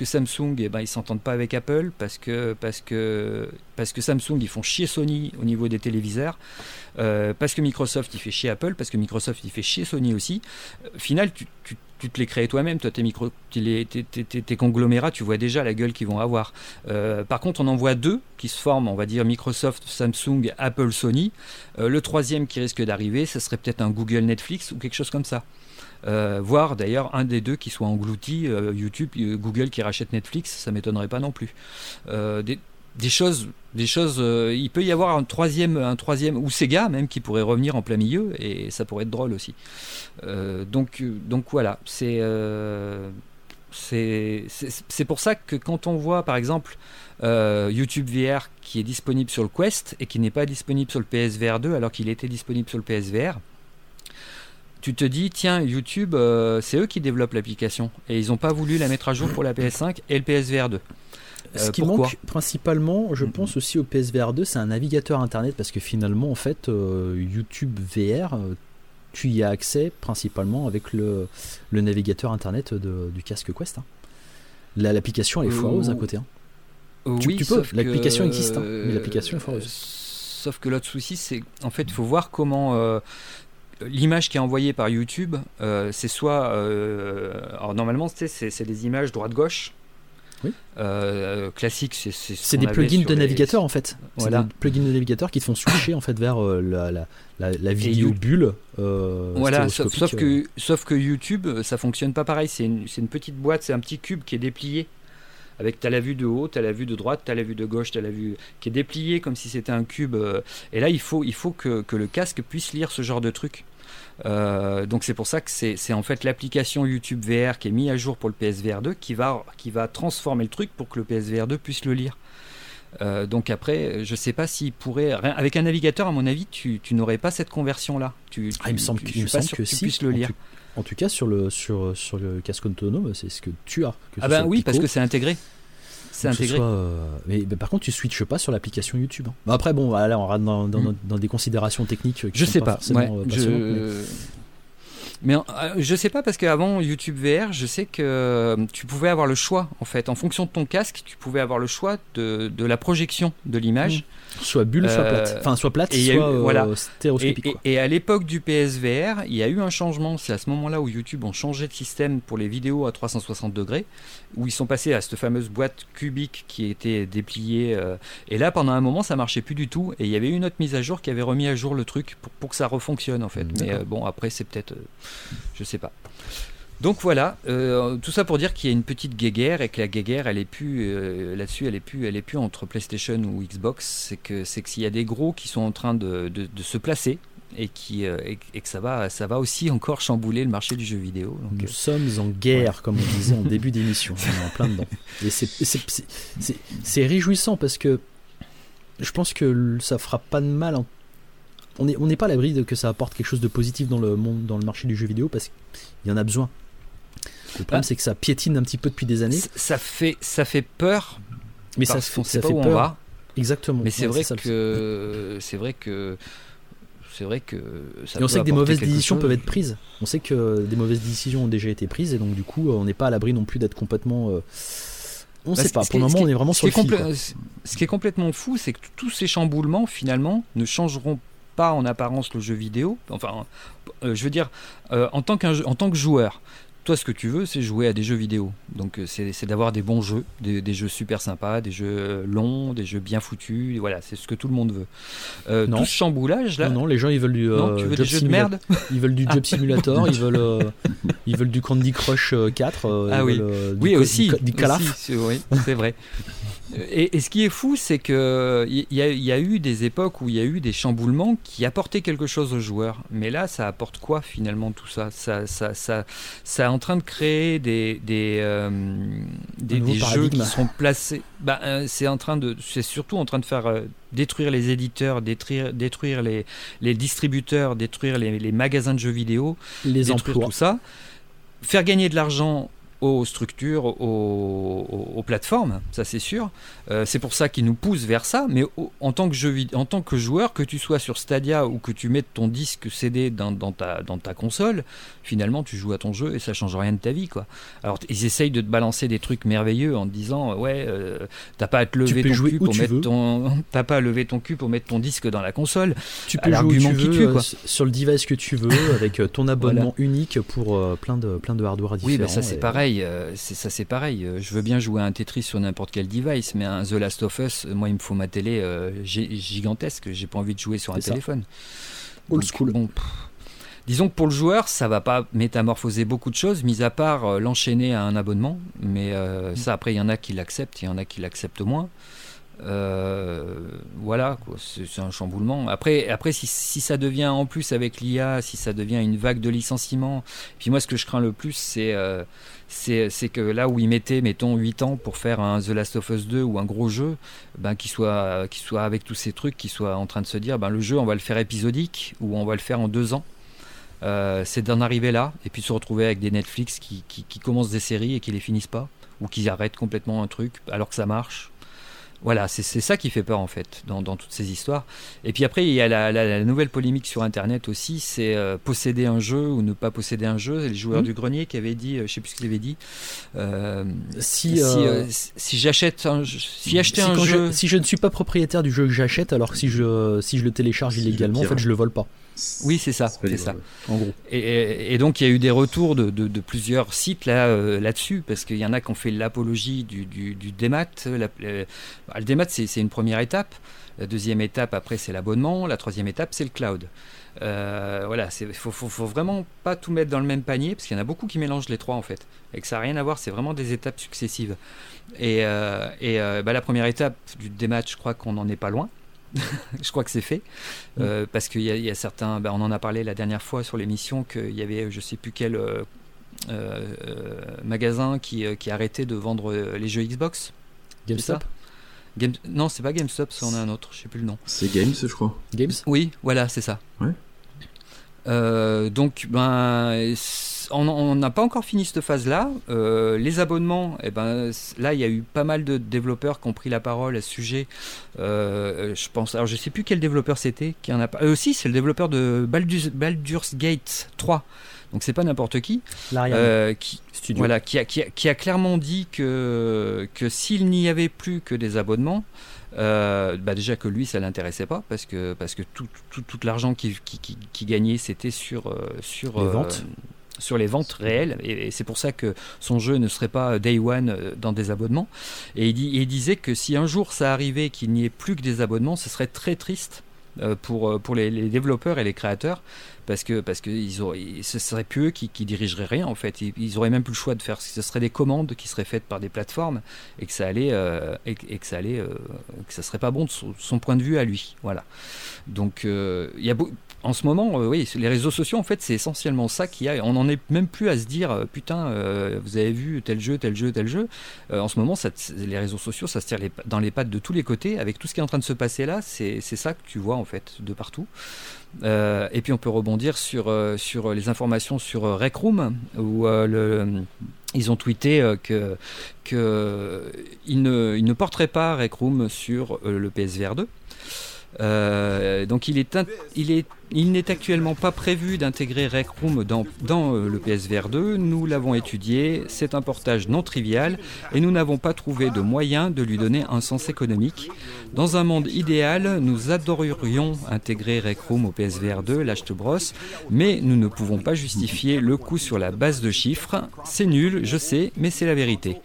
Samsung eh ben ils s'entendent pas avec Apple parce que Samsung ils font chier Sony au niveau des téléviseurs euh, parce que Microsoft il fait chier Apple parce que Microsoft il fait chier Sony aussi au final tu, tu tu te les crées toi-même, toi tes, micro, tes, tes, conglomérats, tu vois déjà la gueule qu'ils vont avoir. Euh, par contre, on en voit deux qui se forment, on va dire Microsoft, Samsung, Apple, Sony. le troisième qui risque d'arriver, ce serait peut-être un Google Netflix ou quelque chose comme ça. Euh, voire d'ailleurs un des deux qui soit englouti, euh, YouTube, euh, Google qui rachète Netflix, ça m'étonnerait pas non plus. des choses, des choses. Il peut y avoir un troisième, un troisième ou Sega même qui pourrait revenir en plein milieu et ça pourrait être drôle aussi. Donc, donc voilà, c'est c'est pour ça que quand on voit par exemple YouTube VR qui est disponible sur le Quest et qui n'est pas disponible sur le PSVR 2 alors qu'il était disponible sur le PSVR, tu te dis tiens YouTube c'est eux qui développent l'application et ils n'ont pas voulu la mettre à jour pour la PS5 et le PSVR 2. Ce qui manque principalement, je pense aussi au PSVR 2, c'est un navigateur internet parce que finalement, en fait, euh, YouTube VR, euh, tu y as accès principalement avec le, le navigateur internet du casque Quest. Hein. L'application elle est foireuse à côté. Hein. oui, tu, peux, l'application existe, hein, mais l'application est foireuse. Sauf que l'autre souci, c'est en fait, il faut voir comment euh, l'image qui est envoyée par YouTube, c'est soit. alors normalement, c'est des images droite-gauche. Oui. Euh, classique, c'est c'est des plugins de navigateur en fait. Voilà. Des plugins de navigateur qui te font switcher en fait vers euh, la, la, la, vidéo bulle. Euh, voilà, sauf, que, sauf que YouTube, ça fonctionne pas pareil. C'est une, une, petite boîte, c'est un petit cube qui est déplié. Avec t'as la vue de haut, t'as la vue de droite, t'as la vue de gauche, t'as la vue qui est dépliée comme si c'était un cube. et là, il faut, il faut que, que le casque puisse lire ce genre de truc. Euh, donc c'est pour ça que c'est en fait l'application YouTube VR qui est mise à jour pour le PSVR 2 qui va, qui va transformer le truc pour que le PSVR 2 puisse le lire. Euh, donc après, je sais pas s'il pourrait. Avec un navigateur, à mon avis, tu, tu n'aurais pas cette conversion-là. Tu, ah, il me semble, que, que si. puisses le lire. En tout, cas, sur le, sur, sur le casque autonome, c'est ce que tu as. ah ben oui, parce que c'est intégré. C'est intégré. Euh, mais, par contre, tu switches pas sur l'application YouTube. Hein. après, bon, là, on rentre dans, mm. dans, des considérations techniques. Qui je sais pas. Euh, je... Mais euh, je sais pas parce qu'avant YouTube VR, je sais que euh, tu pouvais avoir le choix en fait, en fonction de ton casque, tu pouvais avoir le choix de, de la projection de l'image. Mmh. Soit bulle, soit plate. Euh, enfin, soit plate, soit voilà. stéréoscopique. Et, à l'époque du PSVR, il y a eu un changement. C'est à ce moment-là où YouTube ont changé de système pour les vidéos à 360 degrés, où ils sont passés à cette fameuse boîte cubique qui était dépliée. et là, pendant un moment, ça marchait plus du tout. Et il y avait une autre mise à jour qui avait remis à jour le truc pour, pour que ça refonctionne en fait. Mmh, Mais bon, après, c'est peut-être je sais pas. Donc voilà, euh, tout ça pour dire qu'il y a une petite guéguerre et que la guéguerre, elle est plus euh, là-dessus, elle est plus, elle est plus entre PlayStation ou Xbox. C'est que c'est que s'il y a des gros qui sont en train de, de, se placer et qui euh, et, que ça va, ça va aussi encore chambouler le marché du jeu vidéo. Nous sommes en guerre, comme on disait en début d'émission, on est en plein dedans. Et c'est réjouissant parce que je pense que ça fera pas de mal en on n'est on pas à l'abri de que ça apporte quelque chose de positif dans le monde, dans le marché du jeu vidéo parce qu'il y en a besoin. Le problème, ah. c'est que ça piétine un petit peu depuis des années. Ça fait, ça fait peur. Mais ça, ça fait peur. Exactement. Mais c'est vrai, que c'est vrai que c'est vrai que ça et on sait que des mauvaises décisions peuvent être prises. On sait que des mauvaises décisions ont déjà été prises et donc du coup, on n'est pas à l'abri non plus d'être complètement. Euh, on ne bah, sait pas. Pour le moment, on est vraiment sur le fil, Ce qui est complètement fou, c'est que tous ces chamboulements finalement ne changeront pas en apparence le jeu vidéo. Enfin, euh, je veux dire, euh, en, tant en tant que joueur, toi, ce que tu veux, c'est jouer à des jeux vidéo. Donc, euh, c'est d'avoir des bons jeux, des, jeux super sympas, des jeux longs, des jeux bien foutus. Voilà, c'est ce que tout le monde veut. non. Tout ce chamboulage là. Non, les gens ils veulent du. tu veux des jeux de merde Ils veulent du Job Simulator, ils veulent, ils veulent du Candy Crush 4. ah oui, oui aussi. Du, Calaf. oui, c'est vrai. Et, ce qui est fou, c'est que il y, a eu des époques où il y a eu des chamboulements qui apportaient quelque chose aux joueurs. Mais là, ça apporte quoi finalement tout ça? Ça, ça, ça, ça est en train de créer des des, euh, des, jeux qui sont placés. Bah, euh, c'est en train de, c'est surtout en train de faire euh, détruire les éditeurs, détruire, détruire les, les distributeurs, détruire les, les magasins de jeux vidéo, les détruire emplois. tout ça, faire gagner de l'argent aux structures, aux, plateformes, ça c'est sûr. Euh, c'est pour ça qu'ils nous poussent vers ça. Mais en, tant que jeu, en tant que joueur, que tu sois sur Stadia ou que tu mettes ton disque CD dans, ta, dans ta console, finalement tu joues à ton jeu et ça change rien de ta vie. Quoi. Alors ils essayent de te balancer des trucs merveilleux en te disant ouais, euh, t'as pas à te lever ton cul pour mettre ton, t'as pas à lever ton cul pour mettre ton disque dans la console. Tu peux jouer où tu veux, euh, sur le device que tu veux avec ton abonnement unique pour plein de plein de hardware différents. Oui, bah ça c'est pareil. Euh, ça c'est pareil. Euh, je veux bien jouer à un Tetris sur n'importe quel device, mais un The Last of Us, moi il me faut ma télé euh, gigantesque. J'ai pas envie de jouer sur un téléphone. Old school. disons que pour le joueur, ça va pas métamorphoser beaucoup de choses, mis à part l'enchaîner à un abonnement. Mais mm. ça, après, il y en a qui l'acceptent, il y en a qui l'acceptent moins. Euh, voilà, c'est un chamboulement. Après, après si, ça devient en plus avec l'IA, si ça devient une vague de licenciements, puis moi ce que je crains le plus, c'est euh, c'est que là où ils mettaient, mettons, 8 ans pour faire un The Last of Us 2 ou un gros jeu, ben, qui soit, soit avec tous ces trucs, qui soit en train de se dire, ben, le jeu, on va le faire épisodique ou on va le faire en deux ans. Euh, c'est d'en arriver là et puis se retrouver avec des Netflix qui, qui, qui commencent des séries et qui les finissent pas ou qui arrêtent complètement un truc alors que ça marche voilà, c'est ça qui fait peur en fait dans, toutes ces histoires. Et puis après, il y a la, nouvelle polémique sur Internet aussi, c'est euh, posséder un jeu ou ne pas posséder un jeu. Les joueurs mmh. du grenier qui avaient dit, euh, je sais plus ce qu'ils avaient dit, euh, si, si, j'achète un, si acheter un jeu, si je ne suis pas propriétaire du jeu que j'achète, alors que si je si je le télécharge illégalement, en fait, je le vole pas. Oui, c'est ça, c'est ça. En gros. Et, donc il y a eu des retours de, plusieurs sites là euh, là-dessus parce qu'il y en a qui ont fait l'apologie du, du, démat. Bah, le démat c'est une première étape. La deuxième étape après c'est l'abonnement. La troisième étape c'est le cloud. Euh, voilà, il faut, faut, vraiment pas tout mettre dans le même panier parce qu'il y en a beaucoup qui mélangent les trois en fait et que ça n'a rien à voir. C'est vraiment des étapes successives. Et, euh, et bah, la première étape du démat, je crois qu'on n'en est pas loin. je crois que c'est fait. Mm. Euh, parce qu'il y, a certains, ben, on en a parlé la dernière fois sur l'émission, qu'il y avait je sais plus quel euh, euh, magasin qui, qui arrêtait de vendre les jeux Xbox. GameStop Game... Non, c'est pas GameStop, c'en a un autre, je sais plus le nom. C'est Games, je crois. Games? Oui, voilà, c'est ça. Ouais. donc, ben on n'a pas encore fini cette phase-là. Euh, les abonnements, eh ben, là, il y a eu pas mal de développeurs qui ont pris la parole à ce sujet. Euh, je pense, alors je sais plus quel développeur c'était qui en a pas. Euh, aussi, c'est le développeur de Baldur's, Gate 3. Donc c'est pas n'importe qui, qui, voilà, qui a, qui, a, clairement dit que, que s'il n'y avait plus que des abonnements, bah déjà que lui ça l'intéressait pas parce que parce que tout, tout, l'argent qui, qui, gagnait c'était sur sur les ventes sur les ventes réelles, et, c'est pour ça que son jeu ne serait pas day one euh, dans des abonnements. Et il, disait que si un jour ça arrivait qu'il n'y ait plus que des abonnements, ce serait très triste euh, pour, euh, pour les, développeurs et les créateurs parce que parce que ils ce serait plus eux qui, dirigeraient rien en fait. Ils, auraient même plus le choix de faire ce serait des commandes qui seraient faites par des plateformes et que ça allait et, que ça allait que ça serait pas bon de son, point de vue à lui. Voilà. Donc il y a en ce moment, euh, oui, les réseaux sociaux, en fait, c'est essentiellement ça qu'il y a. On n'en est même plus à se dire, euh, putain, euh, vous avez vu tel jeu, tel jeu, tel jeu. en ce moment, les réseaux sociaux, ça se tire dans les pattes de tous les côtés. Avec tout ce qui est en train de se passer là, c'est ça que tu vois, en fait, de partout. et puis, on peut rebondir sur, les informations sur Rec Room, où ils ont tweeté que ne, ne porteraient pas Rec Room sur le PSVR 2. Euh, donc il est, il est, il n'est actuellement pas prévu d'intégrer Rec Room dans, euh, le PSVR 2. Nous l'avons étudié, c'est un portage non trivial et nous n'avons pas trouvé de moyen de lui donner un sens économique. Dans un monde idéal, nous adorerions intégrer Rec Room au PSVR 2, Last Bros, mais nous ne pouvons pas justifier le coût sur la base de chiffres. C'est nul, je sais, mais c'est la vérité.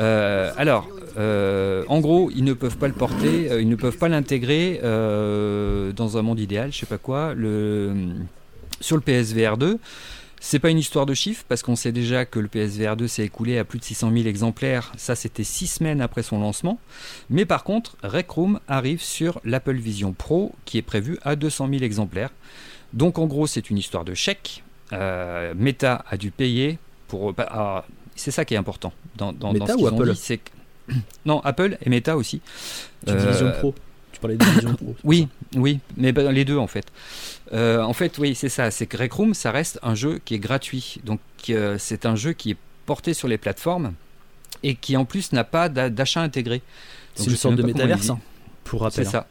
Euh, alors, euh, en gros, ils ne peuvent pas le porter, euh, ils ne peuvent pas l'intégrer euh, dans un monde idéal, je sais pas quoi. Le, sur le PSVR 2, c'est pas une histoire de chiffres parce qu'on sait déjà que le PSVR 2 s'est écoulé à plus de 600 000 exemplaires. Ça, c'était 6 semaines après son lancement. Mais par contre, Rec Room arrive sur l'Apple Vision Pro qui est prévu à 200 000 exemplaires. Donc en gros, c'est une histoire de chèque. Meta a dû payer pour. Bah, ah, c'est ça qui est important dans, dans, Meta ou Apple Non, Apple et Meta aussi. Tu dis Vision euh, Pro. Tu parlais de Vision Pro. oui, oui, mais les deux en fait. Euh, en fait, oui, c'est ça. C'est que Rec Room, ça reste un jeu qui est gratuit. Donc, euh, c'est un jeu qui est porté sur les plateformes et qui en plus n'a pas d'achat intégré. C'est une sorte de métaverse, hein, pour rappel. C'est hein. ça.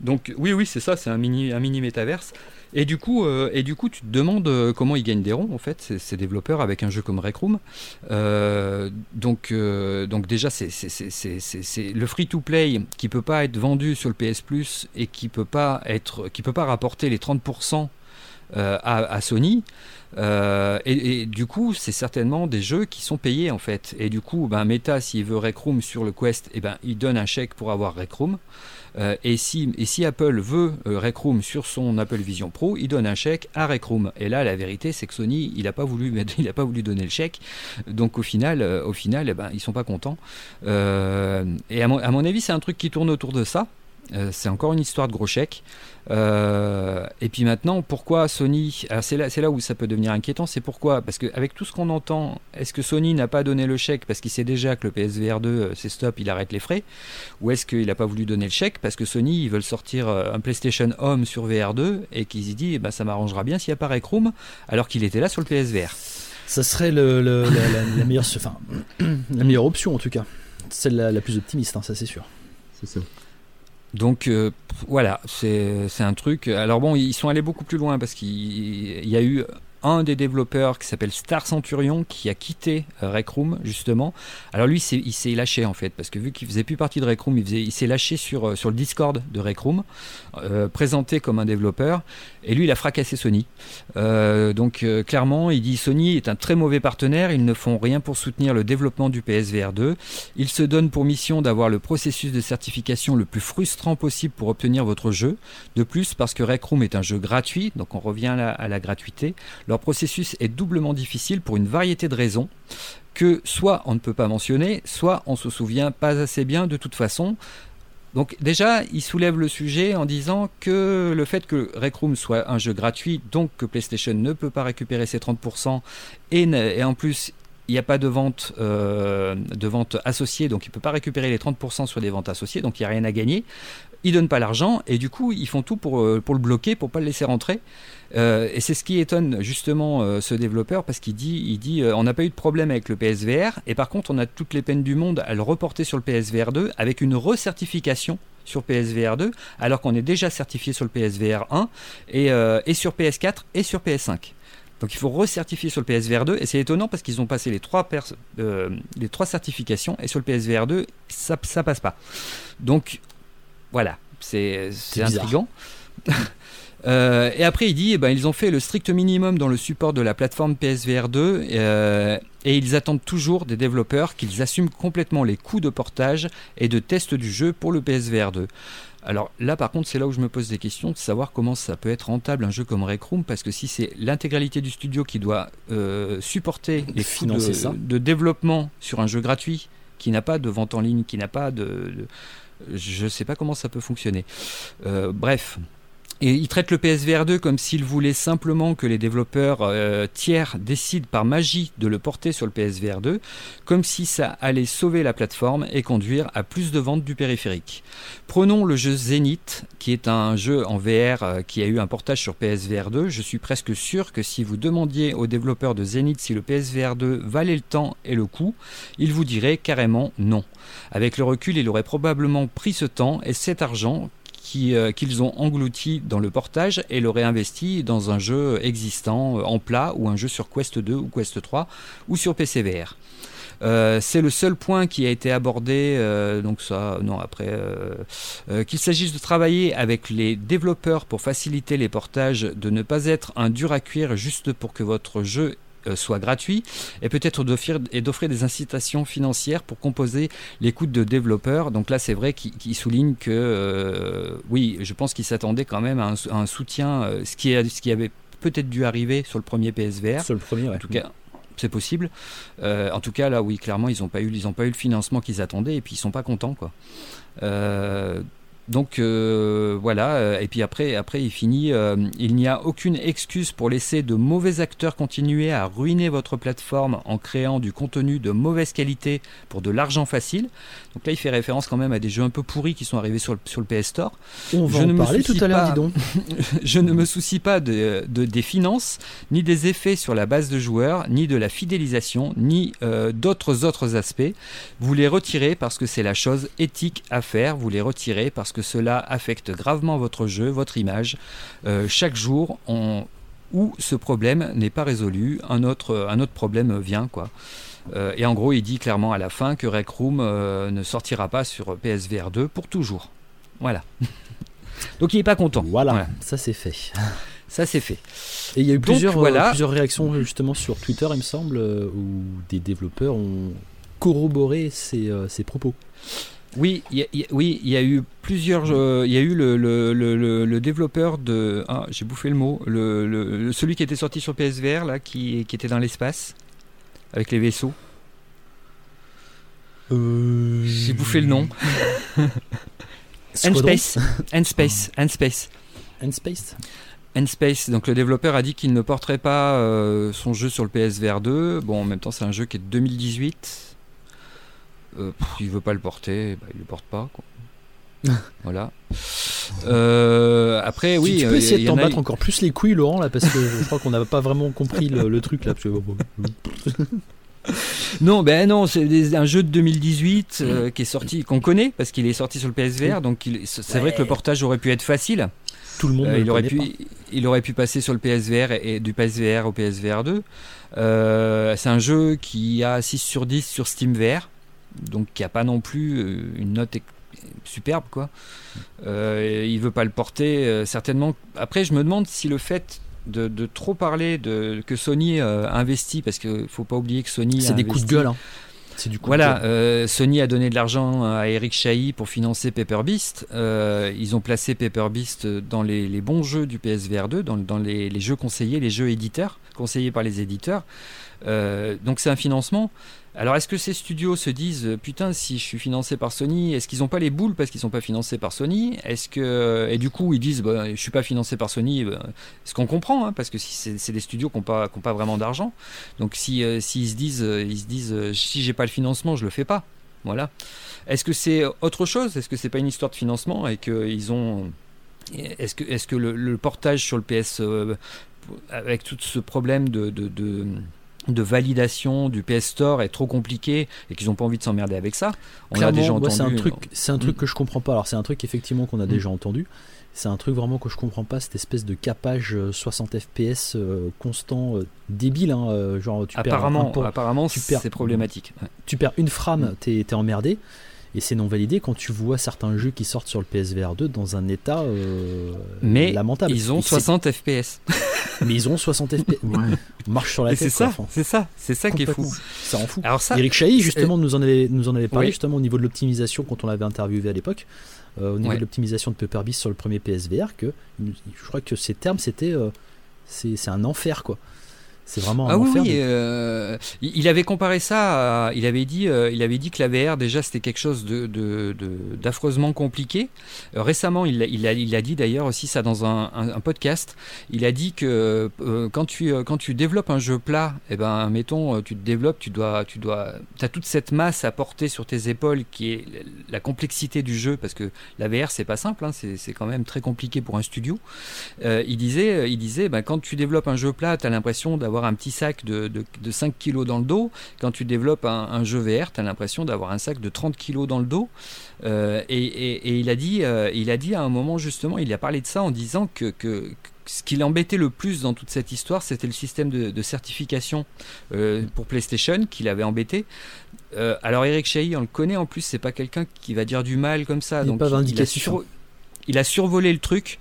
Donc oui, oui, c'est ça, c'est un mini, un mini métaverse. Et du coup, euh, et du coup, tu te demandes euh, comment ils gagnent des ronds en fait, ces, développeurs avec un jeu comme Rec Room. Euh, donc, donc déjà, c'est le free-to-play qui peut pas être vendu sur le PS Plus et qui peut pas être, qui peut pas rapporter les 30% à, Sony. et, du coup, c'est certainement des jeux qui sont payés en fait. Et du coup, ben, Meta, s'il veut Rec Room sur le Quest, eh ben, il donne un chèque pour avoir Rec Room. Euh, et, si, Apple veut euh, Rec Room sur son Apple Vision Pro, il donne un chèque à Rec Room. Et là, la vérité, c'est que Sony, il n'a pas voulu, pas voulu donner le chèque. Donc au final, euh, au final, eh ben, ils sont pas contents. et à mon avis, c'est un truc qui tourne autour de ça. C'est encore une histoire de gros chèque. Euh, et puis maintenant, pourquoi Sony c'est là, là, où ça peut devenir inquiétant. C'est pourquoi? Parce qu'avec tout ce qu'on entend, est-ce que Sony n'a pas donné le chèque parce qu'il sait déjà que le PSVR 2 euh, c'est stop, il arrête les frais? Ou est-ce qu'il n'a pas voulu donner le chèque parce que Sony ils veulent sortir euh, un PlayStation Home sur VR2 et qu'ils y disent bah, ça m'arrangera bien s'il n'y a pas Rec Room alors qu'il était là sur le PSVR Ça serait le, la, meilleure, enfin, la meilleure option en tout cas. Celle la, plus optimiste, hein, ça c'est sûr. C'est ça. Donc euh, voilà, c'est un truc. Alors bon, ils sont allés beaucoup plus loin parce qu'il y a eu un des développeurs qui s'appelle Star Centurion qui a quitté euh, Rec Room justement. Alors lui, il s'est lâché en fait parce que vu qu'il faisait plus partie de Rec Room, il, s'est lâché sur, euh, sur le Discord de Rec Room, euh, présenté comme un développeur. Et lui, il a fracassé Sony. donc clairement, il dit Sony est un très mauvais partenaire. Ils ne font rien pour soutenir le développement du PSVR 2. Ils se donnent pour mission d'avoir le processus de certification le plus frustrant possible pour obtenir votre jeu. De plus, parce que Rec Room est un jeu gratuit, donc on revient à la, gratuité. Processus est doublement difficile pour une variété de raisons que soit on ne peut pas mentionner, soit on se souvient pas assez bien de toute façon. Donc déjà, il soulève le sujet en disant que le fait que Rec Room soit un jeu gratuit, donc que PlayStation ne peut pas récupérer ses 30%, et, en plus il n'y a pas de vente, euh, de vente associée, donc il ne peut pas récupérer les 30% sur des ventes associées, donc il n'y a rien à gagner. Ils donnent pas l'argent et du coup ils font tout pour, euh, pour le bloquer, pour pas le laisser rentrer. Euh, et c'est ce qui étonne justement euh, ce développeur parce qu'il dit, il dit on n'a pas eu de problème avec le PSVR et par contre on a toutes les peines du monde à le reporter sur le PSVR 2 avec une recertification sur PSVR 2 alors qu'on est déjà certifié sur le PSVR 1 et, et sur PS4 et sur PS5. Donc il faut recertifier sur le PSVR 2 et c'est étonnant parce qu'ils ont passé les trois, les trois certifications et sur le PSVR 2 ça, ça passe pas. Donc voilà, c'est intriguant. Euh, et après, il dit, eh ben, ils ont fait le strict minimum dans le support de la plateforme PSVR 2 euh, et ils attendent toujours des développeurs qu'ils assument complètement les coûts de portage et de test du jeu pour le PSVR 2. Alors là, par contre, c'est là où je me pose des questions de savoir comment ça peut être rentable un jeu comme Rec Room, parce que si c'est l'intégralité du studio qui doit euh, supporter les coûts de, développement sur un jeu gratuit qui n'a pas de vente en ligne, qui n'a pas de je ne sais pas comment ça peut fonctionner. Euh, bref. Et il traite le PSVR 2 comme s'il voulait simplement que les développeurs euh, tiers décident par magie de le porter sur le PSVR 2, comme si ça allait sauver la plateforme et conduire à plus de ventes du périphérique. Prenons le jeu Zenith, qui est un jeu en VR euh, qui a eu un portage sur PSVR 2. Je suis presque sûr que si vous demandiez aux développeurs de Zenith si le PSVR 2 valait le temps et le coût, ils vous diraient carrément non. Avec le recul, il aurait probablement pris ce temps et cet argent euh, qu'ils ont englouti dans le portage et l'auraient investi dans un jeu existant euh, en plat ou un jeu sur Quest 2 ou Quest 3 ou sur PCVR. Euh, c'est le seul point qui a été abordé, donc ça, non, après, qu'il s'agisse de travailler avec les développeurs pour faciliter les portages, de ne pas être un dur à cuire juste pour que votre jeu soit gratuit et peut-être d'offrir et d'offrir des incitations financières pour composer les coûts de développeurs. Donc là, c'est vrai qu'il souligne que euh, oui, je pense qu'il s'attendait quand même à un, soutien, euh, ce, qui ce qui avait peut-être dû arriver sur le premier PSVR. Sur le premier, En tout cas, c'est possible. en tout cas, là, oui, clairement, ils n'ont pas eu, ils ont pas eu le financement qu'ils attendaient et puis ils sont pas contents, quoi. Donc euh, voilà, euh, et puis après, après il finit, euh, il n'y a aucune excuse pour laisser de mauvais acteurs continuer à ruiner votre plateforme en créant du contenu de mauvaise qualité pour de l'argent facile. Donc là, il fait référence quand même à des jeux un peu pourris qui sont arrivés sur le, sur le PS Store. On va je en ne parler tout à l'heure, dis donc. je ne me soucie pas de, des finances, ni des effets sur la base de joueurs, ni de la fidélisation, ni d'autres autres aspects. Vous les retirez parce que c'est la chose éthique à faire, vous les retirez parce que que cela affecte gravement votre jeu, votre image. Euh, chaque jour, où ce problème n'est pas résolu, un autre, un autre problème vient. quoi. Euh, et en gros, il dit clairement à la fin que Rec Room euh, ne sortira pas sur PSVR 2 pour toujours. Voilà. Donc il n'est pas content. Voilà, ça c'est fait. Ça, c'est fait. Et il y a eu plusieurs, plusieurs réactions justement sur Twitter, il me semble, où des développeurs ont corroboré ces, ces propos. Oui, oui, il y a eu plusieurs. il y a eu le, le, le, développeur de. Ah, j'ai bouffé le mot. Le, celui qui était sorti sur PSVR, là, qui, qui était dans l'espace, avec les vaisseaux. Euh, j'ai bouffé le nom. N-Space. N-Space. N-Space. N-Space. N-Space, donc le développeur a dit qu'il ne porterait pas euh, son jeu sur le PSVR 2. Bon, en même temps, c'est un jeu qui est de 2018 euh, il veut pas le porter, bah, il le porte pas. voilà. Euh, après, oui. Tu, peux essayer de t'en battre encore plus les couilles, Laurent, là, parce que je crois qu'on n'a pas vraiment compris le, truc là. non, ben non, c'est un jeu de 2018 euh, qui est sorti, qu'on connaît parce qu'il est sorti sur le PSVR, donc c'est vrai que le portage aurait pu être facile. Tout le monde. il aurait pu, il aurait pu passer sur le PSVR et, du PSVR au PSVR 2. c'est un jeu qui a 6 sur 10 sur SteamVR donc qui a pas non plus euh, une note superbe quoi. Euh, il veut pas le porter euh, certainement. Après, je me demande si le fait de, trop parler de que Sony a investi, parce qu'il faut pas oublier que Sony c'est des coups de gueule. Hein. C'est du coup voilà, Sony a donné de l'argent à Eric Chahi pour financer Paper Beast. ils ont placé Paper Beast dans les, bons jeux du PSVR 2, dans, les, les, jeux conseillés, les jeux éditeurs, conseillés par les éditeurs. donc c'est un financement. Alors est-ce que ces studios se disent euh, putain si je suis financé par Sony, est-ce qu'ils n'ont pas les boules parce qu'ils sont pas financés par Sony? Est-ce que et du coup ils disent bah, je suis pas financé par Sony, bah, ce qu'on comprend hein, parce que c'est des studios qui n'ont pas, vraiment d'argent, donc si euh, s'ils se disent euh, ils se disent j'ai pas le financement je le fais pas, voilà. Est-ce que c'est autre chose? Est-ce que c'est pas une histoire de financement et qu'ils ont est-ce que le, portage sur le PS avec tout ce problème de validation du PS Store est trop compliqué et qu'ils n'ont pas envie de s'emmerder avec ça. On a déjà entendu. C'est un truc, c'est un truc mm. que je comprends pas. Alors c'est un truc effectivement qu'on a mm. déjà entendu. C'est un truc vraiment que je comprends pas, cette espèce de capage 60 FPS euh, constant euh, débile. Hein, euh, genre tu apparemment, perds apparemment, c'est problématique. Tu perds une frame, mm. t'es es emmerdé. Et c'est non validé quand tu vois certains jeux qui sortent sur le PSVR 2 dans un état euh, mais lamentable. Ils ont 60 FPS. mais ils ont 60 FPS. On marche sur la tête. C'est ça, c'est ça, c'est ça qui est fou. Ça en fout. Alors ça, Eric Chahi justement nous en avait nous en avait parlé justement au niveau de l'optimisation quand on l'avait interviewé à l'époque. Euh, au niveau de l'optimisation de Paper Beast sur le premier PSVR que je crois que ces termes c'était euh, c'est un enfer quoi. C'est vraiment un ah oui, euh, il avait comparé ça. il avait dit, euh, il avait dit que la VR déjà c'était quelque chose de, d'affreusement compliqué. Euh, récemment, il, il, a, il a dit d'ailleurs aussi ça dans un, un, podcast. Il a dit que quand tu quand tu développes un jeu plat, et eh ben mettons tu te développes, tu dois tu dois as toute cette masse à porter sur tes épaules qui est la complexité du jeu parce que la VR c'est pas simple, hein, c'est, quand même très compliqué pour un studio. il disait il disait ben, quand tu développes un jeu plat, tu as l'impression d'avoir un petit sac de, de, 5 kg dans le dos. Quand tu développes un, jeu VR, tu as l'impression d'avoir un sac de 30 kg dans le dos. Euh, et, et, il, a dit, euh, il a dit à un moment justement, il a parlé de ça en disant que, que, ce qui l'embêtait le plus dans toute cette histoire, c'était le système de, certification euh, pour PlayStation qui l'avait embêté. alors Eric Chahi, on le connaît en plus, c'est pas quelqu'un qui va dire du mal comme ça. Il donc pas il, a il a survolé le truc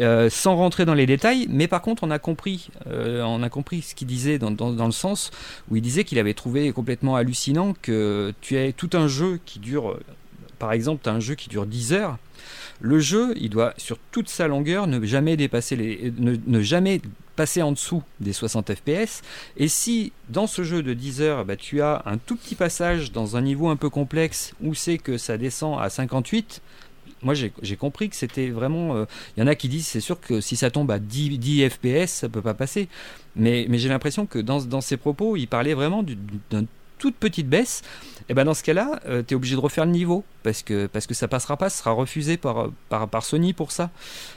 euh, sans rentrer dans les détails, mais par contre on a compris, euh, on a compris ce qu'il disait dans, dans, le sens où il disait qu'il avait trouvé complètement hallucinant que tu as tout un jeu qui dure, par exemple, tu as un jeu qui dure 10 heures. Le jeu, il doit sur toute sa longueur ne jamais dépasser les, ne, jamais passer en dessous des 60 fps. Et si dans ce jeu de 10 heures, bah, tu as un tout petit passage dans un niveau un peu complexe où c'est que ça descend à 58, moi j'ai compris que c'était vraiment. Il euh, y en a qui disent c'est sûr que si ça tombe à 10, 10 FPS, ça peut pas passer. Mais, j'ai l'impression que dans, dans ses propos, il parlait vraiment d'un toute petite baisse, et eh ben dans ce cas-là, euh, tu es obligé de refaire le niveau parce que parce que ça passera pas, ça sera refusé par par, par Sony pour ça.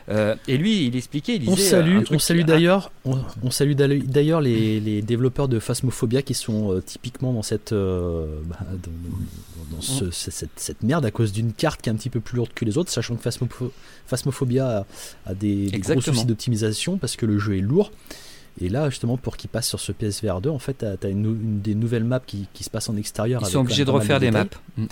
Euh, et lui, il expliquait, il disait. On salue, on salue d'ailleurs, on, salue d'ailleurs les, les, développeurs de Phasmophobia qui sont euh, typiquement dans cette bah, dans, ce, cette, cette, merde à cause d'une carte qui est un petit peu plus lourde que les autres, sachant que Phasmophobia a, des, des gros soucis d'optimisation parce que le jeu est lourd. Et là, justement, pour qu'il passe sur ce PSVR 2, en fait, tu as, une, des nouvelles maps qui, qui, se passent en extérieur. Ils sont obligés de refaire des maps. Mm.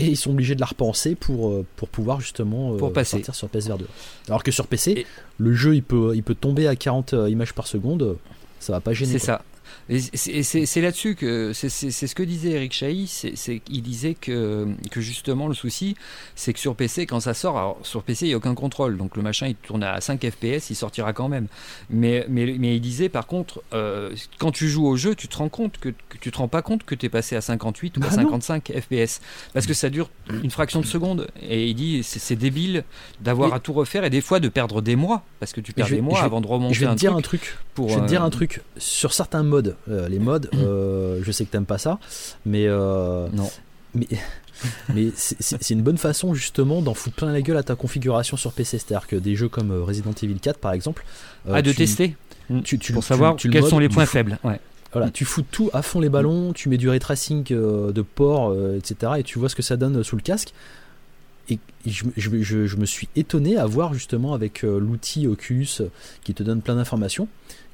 et ils sont obligés de la repenser pour, euh, pour pouvoir justement pour passer. sortir sur PSVR 2. Alors que sur PC, le jeu il peut, il peut tomber à 40 images par seconde, ça va pas gêner. C'est ça. Et c'est là-dessus que c'est ce que disait Eric Chahi, c'est il disait que, que justement le souci, c'est que sur PC, quand ça sort, alors sur PC il n'y a aucun contrôle, donc le machin il tourne à 5 FPS, il sortira quand même. Mais, mais, mais il disait par contre, euh, quand tu joues au jeu, tu te rends compte que, tu te rends pas compte que tu es passé à 58 ou à 55 ah FPS, parce que ça dure une fraction de seconde. Et il dit c'est débile d'avoir à tout refaire et des fois de perdre des mois, parce que tu perds des mois avant de remonter. Je vais te dire un truc. Pour, je vais te dire un truc sur certains modes euh, les modes, euh, je sais que t'aimes pas ça, mais euh, non. Mais mais c'est une bonne façon justement d'en foutre plein la gueule à ta configuration sur PC. C'est-à-dire que des jeux comme Resident Evil 4 par exemple. ah, de tester tu, tu, Pour savoir quels sont les points faibles. Ouais. Voilà, tu fous tout à fond les ballons, tu mets du ray tracing de port, etc. Et tu vois ce que ça donne sous le casque. Et je, je, je me suis étonné à voir justement avec l'outil Oculus qui te donne plein d'informations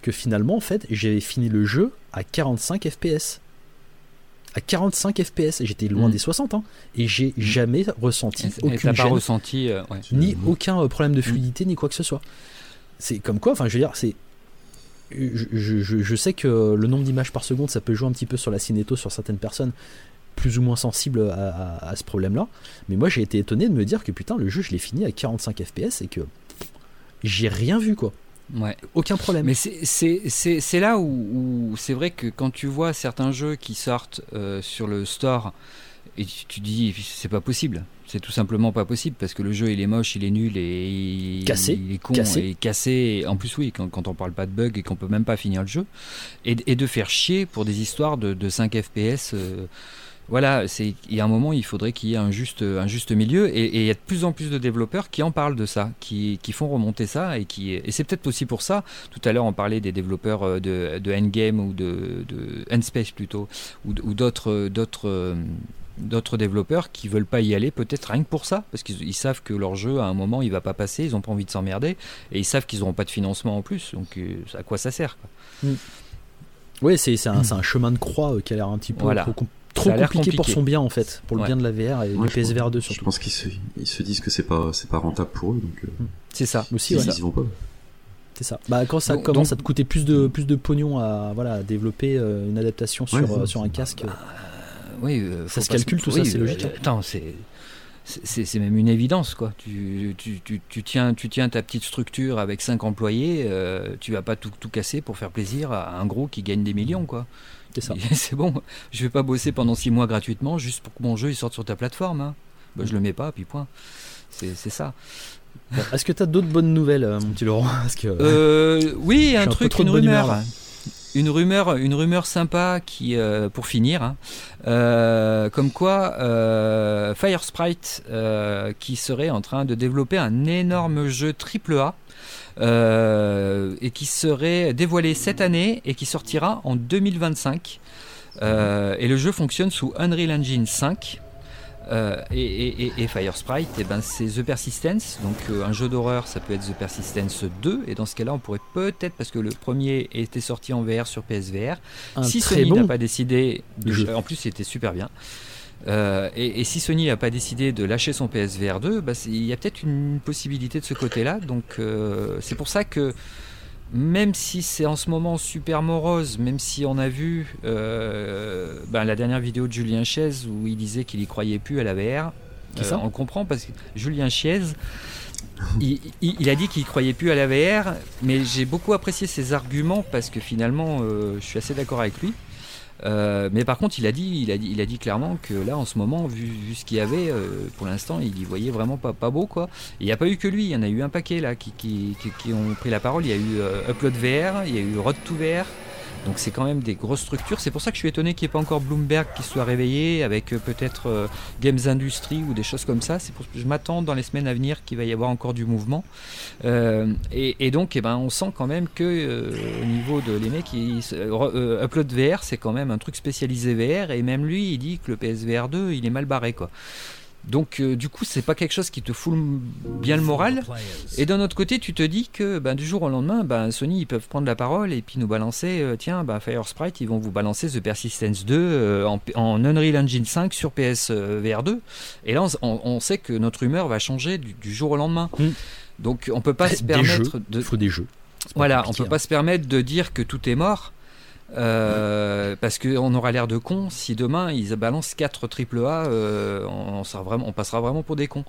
que finalement, en fait, j'avais fini le jeu à 45 FPS. À 45 FPS, j'étais loin mm. des 60, hein, et j'ai mm. jamais ressenti aucune pas ressenti, euh, ni aucun euh, problème de mm. fluidité, ni quoi que ce soit. C'est comme quoi, enfin, je veux dire, c'est je, sais que le nombre d'images par seconde, ça peut jouer un petit peu sur la cinéto sur certaines personnes plus ou moins sensibles à, à ce problème-là. Mais moi, j'ai été étonné de me dire que putain, le jeu, je l'ai fini à 45 FPS et que j'ai rien vu, quoi. Ouais. Aucun problème. Mais c'est là où, c'est vrai que quand tu vois certains jeux qui sortent euh, sur le store et tu, dis c'est pas possible. C'est tout simplement pas possible parce que le jeu il est moche, il est nul et il, cassé, est con et cassé. En plus oui, quand, quand, on parle pas de bug et qu'on peut même pas finir le jeu et, de faire chier pour des histoires de, de 5 FPS. Euh, voilà, il y a un moment, il faudrait qu'il y ait un juste, un juste milieu, et, il y a de plus en plus de développeurs qui en parlent de ça, qui, font remonter ça, et, qui, et c'est peut-être aussi pour ça, tout à l'heure on parlait des développeurs euh, de, de Endgame ou de, de Endspace plutôt, ou, d'autres, d'autres, d'autres développeurs qui veulent pas y aller, peut-être rien que pour ça, parce qu'ils savent que leur jeu à un moment il va pas passer, ils ont pas envie de s'emmerder, et ils savent qu'ils n'auront pas de financement en plus, donc euh, à quoi ça sert quoi. Mm. Oui, c'est, un, un, chemin de croix euh, qui a l'air un petit peu voilà. trop compliqué, pour son bien en fait, pour le bien de la VR et du PSVR 2 surtout. Je pense qu'ils se, ils se disent que c'est pas c'est pas rentable pour eux donc. Euh, c'est ça aussi. Ils, vont pas. C'est ça. Bah, quand ça commence à te coûter plus de plus de pognon à voilà développer euh, une adaptation sur euh, sur un casque. Bah, oui, ça se calcule tout ça, c'est logique. Hein. Attends, c'est c'est même une évidence quoi. Tu, tu, tu, tu, tiens, tu tiens ta petite structure avec 5 employés, tu vas pas tout, tout casser pour faire plaisir à un gros qui gagne des millions quoi. C'est bon, je vais pas bosser pendant 6 mois gratuitement juste pour que mon jeu il sorte sur ta plateforme. Hein. Bah, je le mets pas, puis point. C'est ça. Est-ce que tu as d'autres bonnes nouvelles, euh, mon petit Laurent? Que, euh, Oui, un truc, une rumeur. une rumeur, une rumeur sympa qui, euh, pour finir, hein. comme quoi Firesprite qui serait en train de développer un énorme jeu AAA euh, et qui serait dévoilé cette année et qui sortira en 2025. Euh, et le jeu fonctionne sous Unreal Engine 5. Euh, et, et, Fire Sprite, et eh ben c'est The Persistence. Donc un jeu d'horreur, ça peut être The Persistence 2. Et dans ce cas-là, on pourrait peut-être, parce que le premier était sorti en VR sur PSVR, si Sony n'a pas décidé, de, en plus c'était super bien. Euh, et, si Sony n'a pas décidé de lâcher son PSVR 2, bah, il y a peut-être une possibilité de ce côté-là. Donc euh, c'est pour ça que même si c'est en ce moment super morose, même si on a vu euh, bah, la dernière vidéo de Julien Chiez où il disait qu'il y croyait plus à la VR, on comprend parce que Julien Chiez, il, a dit qu'il croyait plus à la VR, mais j'ai beaucoup apprécié ses arguments parce que finalement, je suis assez d'accord avec lui. Euh, mais par contre, il a, dit, il, a dit, il a dit clairement que là, en ce moment, vu, ce qu'il y avait, euh, pour l'instant, il y voyait vraiment pas, beau. quoi. Il n'y a pas eu que lui, il y en a eu un paquet là qui, ont pris la parole. Il y a eu euh, Upload VR, il y a eu Road to VR, donc c'est quand même des grosses structures. C'est pour ça que je suis étonné qu'il n'y ait pas encore Bloomberg qui soit réveillé avec euh, peut-être euh, Games Industry ou des choses comme ça. C'est pour je m'attends dans les semaines à venir qu'il va y avoir encore du mouvement. Euh, et, donc, eh ben, on sent quand même que au niveau de les mecs, Upload VR, c'est quand même un truc spécialisé VR. Et même lui, il dit que le PSVR 2, il est mal barré quoi. Donc euh, du coup, c'est pas quelque chose qui te fout bien le moral. Et d'un autre côté, tu te dis que ben, du jour au lendemain, ben, Sony ils peuvent prendre la parole et puis nous balancer, euh, tiens, ben, Fire Sprite, ils vont vous balancer The Persistence 2 euh, en, Unreal Engine 5 sur PSVR 2. Et là, on, sait que notre humeur va changer du, jour au lendemain. Hmm. Donc on peut pas se permettre de. Il faut des jeux. Voilà, on peut pas hein. se permettre de dire que tout est mort. Euh, parce qu'on aura l'air de con si demain ils balancent 4 triple A, euh, on, sera vraiment, on passera vraiment pour des cons.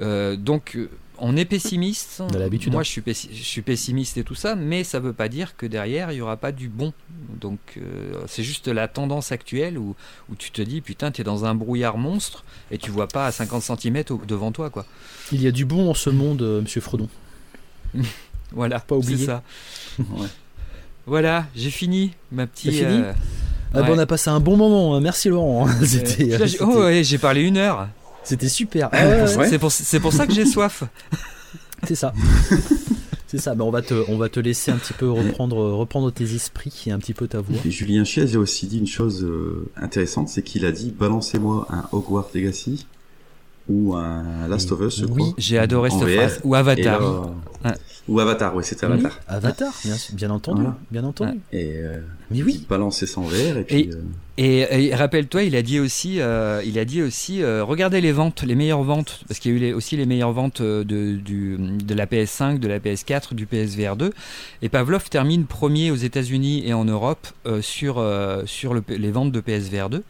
Euh, donc on est pessimiste. Moi hein. je suis, je suis, pessimiste et tout ça, mais ça veut pas dire que derrière il y aura pas du bon. Donc c'est juste la tendance actuelle où, où tu te dis putain t'es dans un brouillard monstre et tu vois pas à 50 cm devant toi quoi. Il y a du bon en ce monde, Monsieur Fredon. voilà, pas oublier ça. ouais. Voilà, j'ai fini ma petite. Fini euh, ah on a passé un bon moment. Hein. Merci Laurent. C'était. oh ouais, j'ai parlé une heure. C'était super. Ah, c'est pour, pour, ça que j'ai soif. C'est ça. C'est ça, ben on, va te, on va te laisser un petit peu reprendre, reprendre tes esprits et un petit peu ta voix. Et Julien Chiez a aussi dit une chose euh, intéressante, c'est qu'il a dit balancez-moi un Hogwarts Legacy ou un Last of Us. Oui, j'ai adoré cette phrase. Ou Avatar. Ou Avatar, oui, c'était Avatar. Avatar, bien, entendu, bien entendu. Et euh, mais oui, balancer sans verre et puis. Et, euh, rappelle-toi, il a dit aussi, euh, il a dit aussi, regardez les ventes, les meilleures ventes, parce qu'il y a eu aussi les meilleures ventes de, du, de la PS5, de la PS4, du PSVR 2. Et Pavlov termine premier aux États-Unis et en Europe sur sur les ventes de PSVR 2.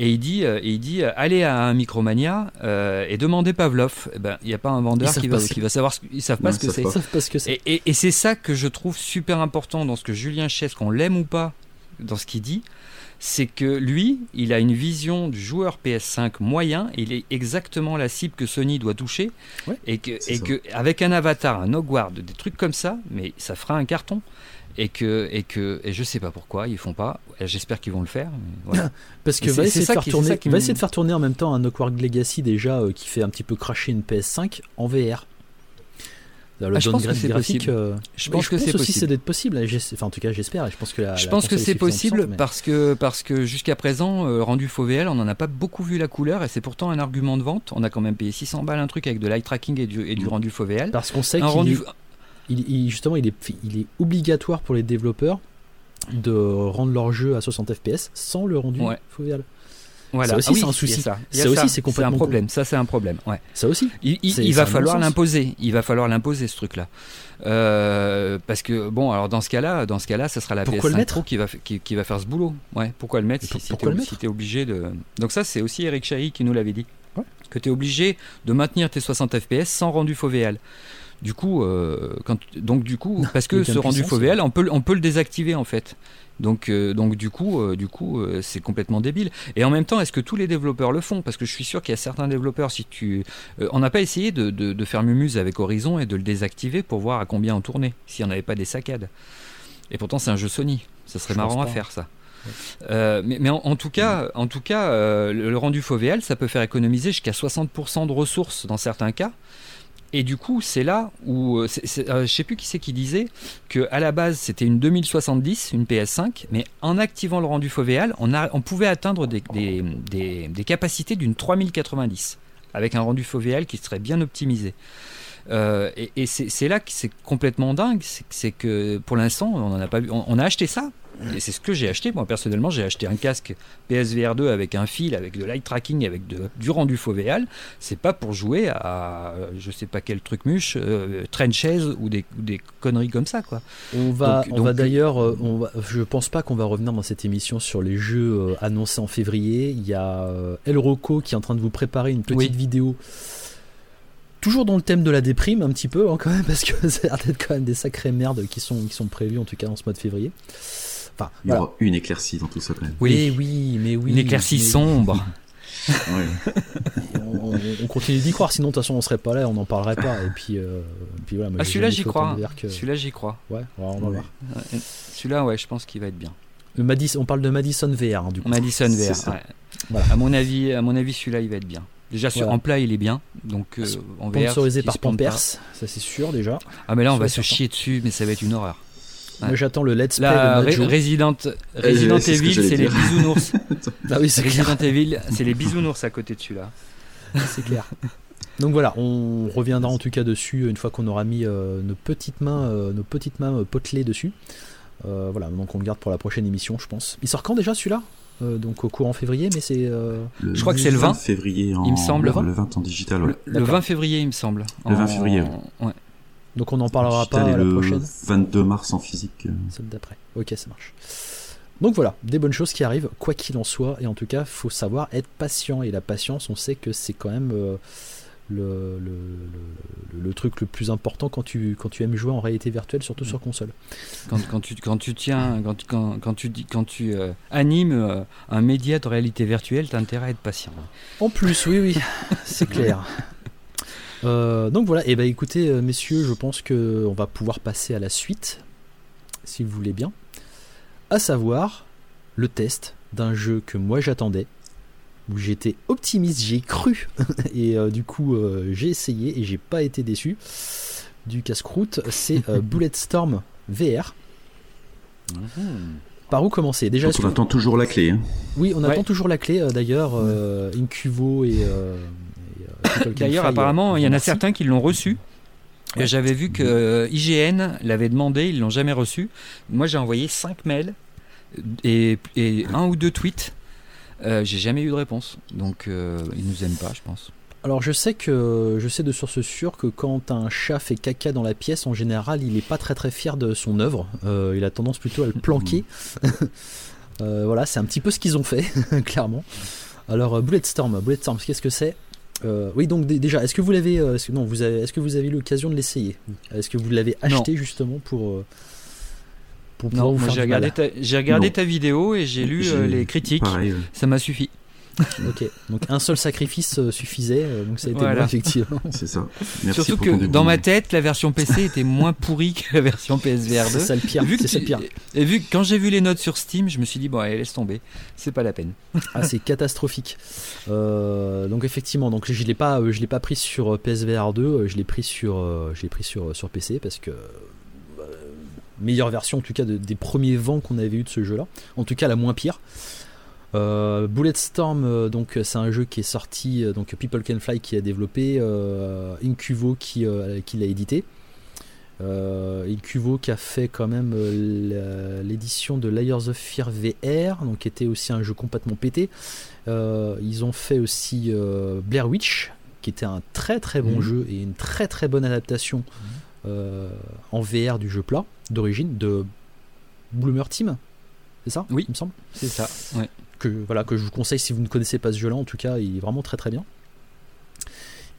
Et il dit, euh, il dit euh, allez à un Micromania euh, et demandez Pavlov. Eh ben, il n'y a pas un vendeur qui va, qui va, savoir. Ce, ils savent pas ce que c'est. Et, et, c'est ça que je trouve super important dans ce que Julien Chess, qu'on l'aime ou pas, dans ce qu'il dit, c'est que lui, il a une vision du joueur PS5 moyen. Il est exactement la cible que Sony doit toucher. et que, et que avec un avatar, un Hogwarts, des trucs comme ça, mais ça fera un carton et que et que et je sais pas pourquoi ils font pas. J'espère qu'ils vont le faire. Parce que va essayer, de faire tourner, va essayer de faire tourner en même temps un Hogwarts Legacy déjà euh, qui fait un petit peu cracher une PS5 en VR. Le ah, je pense que c'est possible. Euh, je pense que c'est aussi c'est d'être possible. Enfin, en tout cas, j'espère. Je pense que je pense que c'est possible parce que parce que jusqu'à présent, euh, rendu faux VL, on n'en a pas beaucoup vu la couleur et c'est pourtant un argument de vente. On a quand même payé 600 balles un truc avec de l'eye tracking et du, et du mm. rendu faux VL. Parce qu'on sait qu'il rendu il, justement, il est, il est obligatoire pour les développeurs de rendre leur jeu à 60 fps sans le rendu ouais. Voilà. Ça aussi, ah c'est un souci. Ça, ça aussi, c'est complètement un problème. Ça, c'est un problème. Ouais. Ça aussi. Il, va falloir l'imposer. Il va falloir l'imposer ce truc-là. Euh, parce que bon, alors dans ce cas-là, dans ce cas-là, ça sera la PS5 Pro qui va qui, qui, va faire ce boulot. Ouais. Pourquoi le mettre si, si tu es, obligé de. Donc ça, c'est aussi Eric Chahi qui nous l'avait dit. Que tu es obligé de maintenir tes 60 fps sans rendu foveal. Du coup, euh, quand, donc du coup, parce que ce rendu foveal, on peut, on peut le désactiver en fait. Donc, euh, donc du coup, euh, du coup, c'est complètement débile. Et en même temps, est-ce que tous les développeurs le font? Parce que je suis sûr qu'il y a certains développeurs, si tu, on n'a pas essayé de, de, faire Mumuse avec Horizon et de le désactiver pour voir à combien on tournait, s'il n'y en avait pas des saccades. Et pourtant, c'est un jeu Sony. Ça serait marrant à faire ça. mais, mais en, tout cas, en tout cas le, le rendu foveal, ça peut faire économiser jusqu'à 60% de ressources dans certains cas. Et du coup, c'est là où, euh, euh, je sais plus qui c'est qui disait que à la base c'était une 2070, une PS5, mais en activant le rendu foveal, on, on pouvait atteindre des, capacités d'une 3090 avec un rendu foveal qui serait bien optimisé. Euh, et, c'est là que c'est complètement dingue, c'est que pour l'instant on en a pas vu, on a acheté ça et c'est ce que j'ai acheté. Moi, personnellement, j'ai acheté un casque PSVR 2 avec un fil, avec de light tracking, avec de, du rendu fovéal. C'est pas pour jouer à je sais pas quel truc muche, euh, chaise ou des, des, conneries comme ça, quoi. On va, on va d'ailleurs, euh, on va, je pense pas qu'on va revenir dans cette émission sur les jeux euh, annoncés en février. Il y a euh, El Rocco qui est en train de vous préparer une petite vidéo toujours dans le thème de la déprime un petit peu hein, quand même parce que c'est quand même des sacrées merdes qui sont qui sont prévues en tout cas en ce mois de février il y aura une éclaircie dans tout ça quand même. Oui, oui, mais oui. Une éclaircie sombre. on, continue d'y croire, sinon de toute façon on serait pas là, on n'en parlerait pas. Et puis, euh, puis voilà, ah, celui-là j'y crois. Celui-là j'y crois. Ouais, on va voir. Celui-là, ouais, je pense qu'il va être bien. on parle de Madison VR hein, du coup. Madison VR. Ouais. À mon avis, à mon avis, celui-là il va être bien. Déjà sur en plat il est bien, donc euh, en VR. Sponsorisé par Pampers, ça c'est sûr déjà. Ah mais là on va se chier dessus, mais ça va être une horreur. J'attends le let's play de Resident, Resident Evil, c'est les bisounours. ah oui, c'est Resident Evil, c'est les bisounours à côté de celui-là. c'est clair. Donc voilà, on reviendra en tout cas dessus une fois qu'on aura mis nos petites mains, nos petites mains potelées dessus. voilà, donc on le garde pour la prochaine émission, je pense. Il sort quand déjà celui-là? Donc au courant février, mais c'est. je crois que c'est le 20 février. il me semble. Le 20, le 20 en digital. Le, 20 février, il me semble. Le 20 février. Ouais. Donc on n'en parlera pas la le prochaine. 22 mars en physique. Celle d'après. Ok, ça marche. Donc voilà, des bonnes choses qui arrivent, quoi qu'il en soit, et en tout cas, faut savoir être patient. Et la patience, on sait que c'est quand même euh, le, le, truc le plus important quand tu, quand tu aimes jouer en réalité virtuelle, surtout sur console. Quand, quand, tu, quand tu tiens, quand, quand, quand tu, quand tu euh, animes euh, un média de réalité virtuelle, tu as intérêt à être patient. En plus, oui, oui, c'est clair. Donc voilà, et eh ben écoutez, messieurs, je pense qu'on va pouvoir passer à la suite, si vous voulez bien à savoir le test d'un jeu que moi j'attendais, où j'étais optimiste, j'ai cru, et euh, du coup euh, j'ai essayé et j'ai pas été déçu du casse-croûte, c'est euh, Bulletstorm VR. Mhm. Par où commencer? Déjà, on attend toujours la clé. Hein. Oui, on attend toujours la clé. D'ailleurs, Incuvo et. D'ailleurs, apparemment, il y en a certains qui l'ont reçu. J'avais vu que euh, IGN l'avait demandé, ils l'ont jamais reçu. Moi, j'ai envoyé 5 mails et, un ou deux tweets. Euh, j'ai jamais eu de réponse. Donc, euh, ils nous aiment pas, je pense. Alors, je sais que je sais de source sûre que quand un chat fait caca dans la pièce, en général, il n'est pas très très fier de son œuvre. il a tendance plutôt à le planquer. voilà, c'est un petit peu ce qu'ils ont fait, clairement. Alors, Bulletstorm, Bulletstorm, qu'est-ce que c'est? Euh, oui, donc déjà, est-ce que vous l'avez, euh, non, vous avez, est-ce que vous avez eu l'occasion de l'essayer? Est-ce que vous l'avez acheté justement pour euh, pour pouvoir vous faire j'ai regardé, ta, j'ai regardé ta vidéo et j'ai lu les critiques. Ça m'a suffi. ok, donc un seul sacrifice euh, suffisait, euh, donc ça a été voilà. effectivement. C'est ça. Surtout que dans ma tête, la version PC était moins pourrie que la version PSVR 2. C'est ça le pire. Vu que pire. Et vu quand j'ai vu les notes sur Steam, je me suis dit bon, allez, laisse tomber, c'est pas la peine. ah, c'est catastrophique. Euh, donc effectivement, donc je l'ai pas, je l'ai pas pris sur PSVR 2, je l'ai pris sur, je pris sur sur PC parce que meilleure version en tout cas des premiers vents qu'on avait eu de ce jeu-là. En tout cas, la moins pire. Euh, Bulletstorm, euh, donc c'est un jeu qui est sorti, euh, donc People Can Fly qui a développé, Incuvo qui, qui l'a édité. Incuvo qui a fait quand même l'édition de Layers of Fear VR, donc qui était aussi un jeu complètement pété. ils ont fait aussi Blair Witch, qui était un très très bon mhm. jeu et une très très bonne adaptation en VR du jeu plat d'origine de Bloomer Team. C'est ça? Oui, il me semble. C'est ça. Ouais que, voilà, que je vous conseille si vous ne connaissez pas ce jeu-là. En tout cas, il est vraiment très très bien.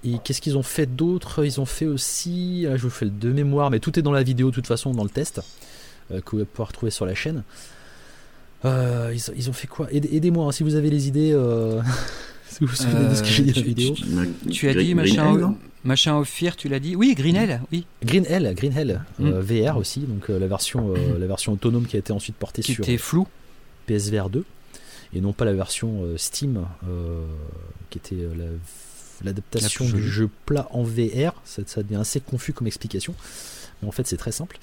Et qu'est-ce qu'ils ont fait d'autre? Ils ont fait aussi, ah, je vous fais le de mémoire, mais tout est dans la vidéo de toute façon, dans le test, euh, que vous allez pouvoir trouver sur la chaîne. Euh, ils, ont fait quoi? Aidez-moi hein, si vous avez les idées. Euh, si vous vous souvenez de ce que j'ai dit dans la vidéo. Tu, as dit machin, machin Fear, tu l'as dit? Oui, Green Hell, oui. Green Hell, Green Hell, mm. VR aussi, donc la version, la version autonome qui a été ensuite portée qui sur. Qui était flou. PSVR 2 et non pas la version euh, Steam euh, qui était euh, l'adaptation du jeu plat en VR. Ça, devient assez confus comme explication, mais en fait c'est très simple.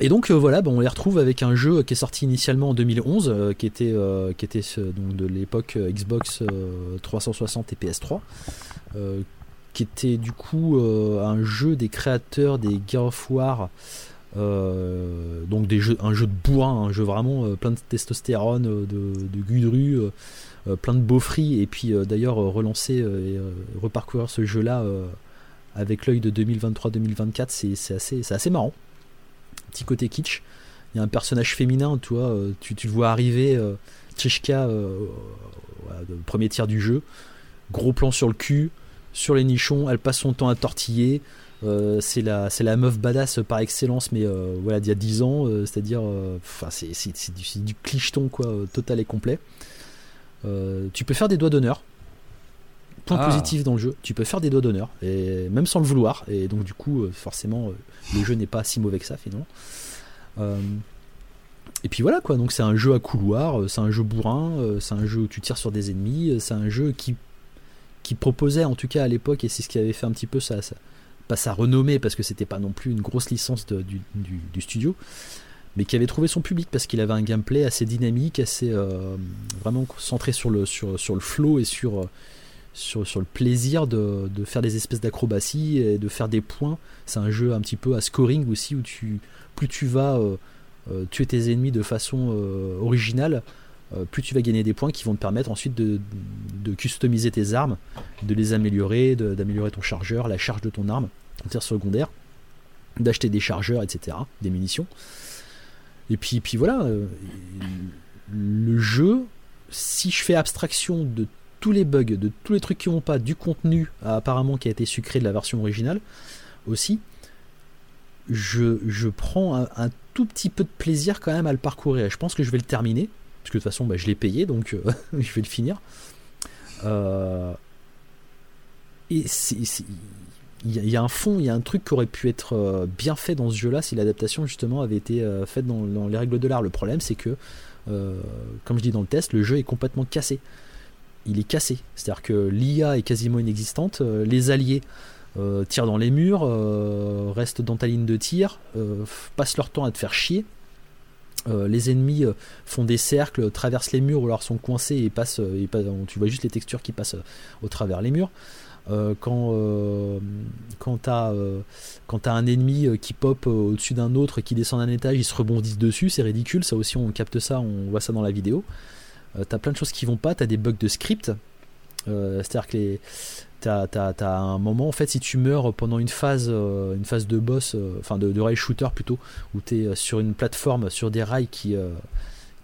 Et donc voilà, on les retrouve avec un jeu qui est sorti initialement en 2011, qui était, qui était donc de l'époque Xbox 360 et PS3, qui était du coup un jeu des créateurs des Gear of War euh, donc des un jeu de bourrin, un jeu vraiment euh, plein de testostérone, euh, de, de gudru, plein de beaufries, et puis d'ailleurs relancer et reparcourir ce jeu-là avec l'œil de 2023-2024, c'est assez, assez marrant. Petit côté kitsch. Il y a un personnage féminin, tu vois, tu, le vois arriver, Tcheshka, le premier tiers du jeu, gros plan sur le cul, sur les nichons, elle passe son temps à tortiller, euh, c'est la, la meuf badass par excellence, mais euh, voilà, d'il y a 10 ans, euh, c'est-à-dire, enfin, c'est, c'est, du, du, clicheton quoi, total et complet. tu peux faire des doigts d'honneur. Point ah. positif dans le jeu, tu peux faire des doigts d'honneur, et même sans le vouloir, et donc du coup, forcément, le jeu n'est pas si mauvais que ça finalement. et puis voilà quoi, donc c'est un jeu à couloir, c'est un jeu bourrin, c'est un jeu où tu tires sur des ennemis, c'est un jeu qui, qui proposait en tout cas à l'époque, et c'est ce qui avait fait un petit peu ça, ça pas sa renommée parce que c'était pas non plus une grosse licence du, studio, mais qui avait trouvé son public parce qu'il avait un gameplay assez dynamique, assez euh, vraiment centré sur le, sur, sur le flow et sur, sur, sur le plaisir de, de faire des espèces d'acrobaties et de faire des points. C'est un jeu un petit peu à scoring aussi où tu, plus tu vas tuer tes ennemis de façon originale, plus tu vas gagner des points qui vont te permettre ensuite de, de customiser tes armes, de les améliorer, d'améliorer ton chargeur, la charge de ton arme, secondaire, d'acheter des chargeurs, etc., des munitions. Et puis, puis voilà, le jeu, si je fais abstraction de tous les bugs, de tous les trucs qui vont pas, du contenu apparemment qui a été sucré de la version originale aussi, je, prends un, tout petit peu de plaisir quand même à le parcourir. je pense que je vais le terminer, parce que de toute façon bah, je l'ai payé, donc euh, je vais le finir. Euh, et il y, a un fond, il y a un truc qui aurait pu être euh, bien fait dans ce jeu-là si l'adaptation justement avait été faite dans, les règles de l'art. Le problème, c'est que euh, comme je dis dans le test, le jeu est complètement cassé. Il est cassé. C'est-à-dire que l'IA est quasiment inexistante. Euh, les alliés euh, tirent dans les murs, restent dans ta ligne de tir, passent leur temps à te faire chier. les ennemis font des cercles, traversent les murs ou alors sont coincés et passent, tu vois juste les textures qui passent au travers les murs. Euh, quand, euh, quand tu as, euh, un ennemi qui pop au-dessus d'un autre, qui descend d'un étage, ils se rebondissent dessus, c'est ridicule, ça aussi on capte ça, on voit ça dans la vidéo. tu as plein de choses qui vont pas, tu as des bugs de script, c'est-à-dire que les, t'as as, un moment en fait si tu meurs pendant une phase une phase de boss enfin de, rail shooter plutôt où tu es sur une plateforme sur des rails qui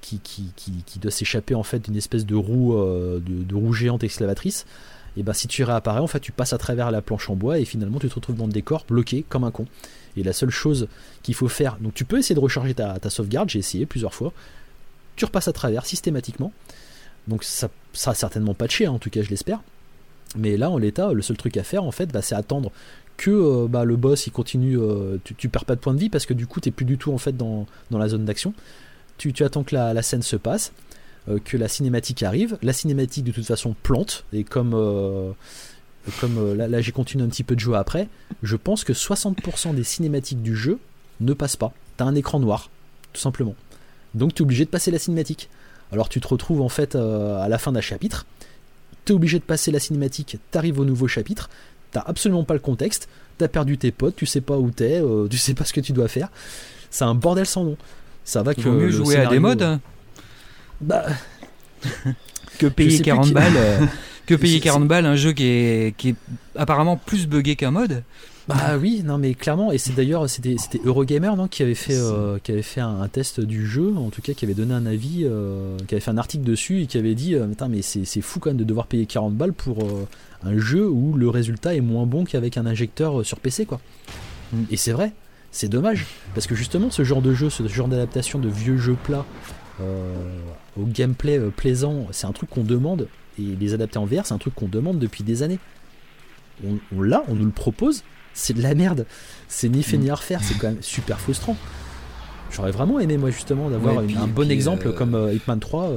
qui, qui, qui, doit s'échapper en fait d'une espèce de roue de, de, roue géante exclavatrice et bah si tu réapparais, en fait tu passes à travers la planche en bois et finalement tu te retrouves dans le décor bloqué comme un con. Et la seule chose qu'il faut faire, donc tu peux essayer de recharger ta, sauvegarde, j'ai essayé plusieurs fois, tu repasses à travers systématiquement. Donc ça sera certainement patché, hein, en tout cas je l'espère. Mais là en l'état, le seul truc à faire en fait, bah, c'est attendre que euh, bah, le boss il continue, euh, tu, perds pas de points de vie parce que du coup tu plus du tout en fait dans, la zone d'action. Tu, attends que la, scène se passe, que la cinématique arrive. La cinématique de toute façon plante, et comme, euh, comme euh, là, j'ai continué un petit peu de jouer après, je pense que 60% des cinématiques du jeu ne passent pas. T'as un écran noir, tout simplement. Donc tu es obligé de passer la cinématique. Alors tu te retrouves en fait à la fin d'un chapitre, tu es obligé de passer la cinématique, t'arrives au nouveau chapitre, t'as absolument pas le contexte, t'as perdu tes potes, tu sais pas où t'es, tu sais pas ce que tu dois faire. C'est un bordel sans nom. Ça va que. mieux jouer à des modes bah. que payer 40 balles. Euh, que payer 40 balles un jeu qui est, qui est apparemment plus buggé qu'un mode. Bah oui, non mais clairement, et c'est d'ailleurs c'était Eurogamer non, qui avait fait euh, qui avait fait un, test du jeu, en tout cas qui avait donné un avis, euh, qui avait fait un article dessus et qui avait dit mais c'est fou quand même de devoir payer 40 balles pour un jeu où le résultat est moins bon qu'avec un injecteur sur PC quoi. Mm. Et c'est vrai, c'est dommage parce que justement ce genre de jeu, ce genre d'adaptation de vieux jeux plats au gameplay euh, plaisant, c'est un truc qu'on demande, et les adapter en VR, c'est un truc qu'on demande depuis des années. On, l'a, on nous le propose, c'est de la merde. C'est ni fait ni à refaire, c'est quand même super frustrant. J'aurais vraiment aimé, moi, justement, d'avoir un bon exemple euh, comme euh, Hitman 3.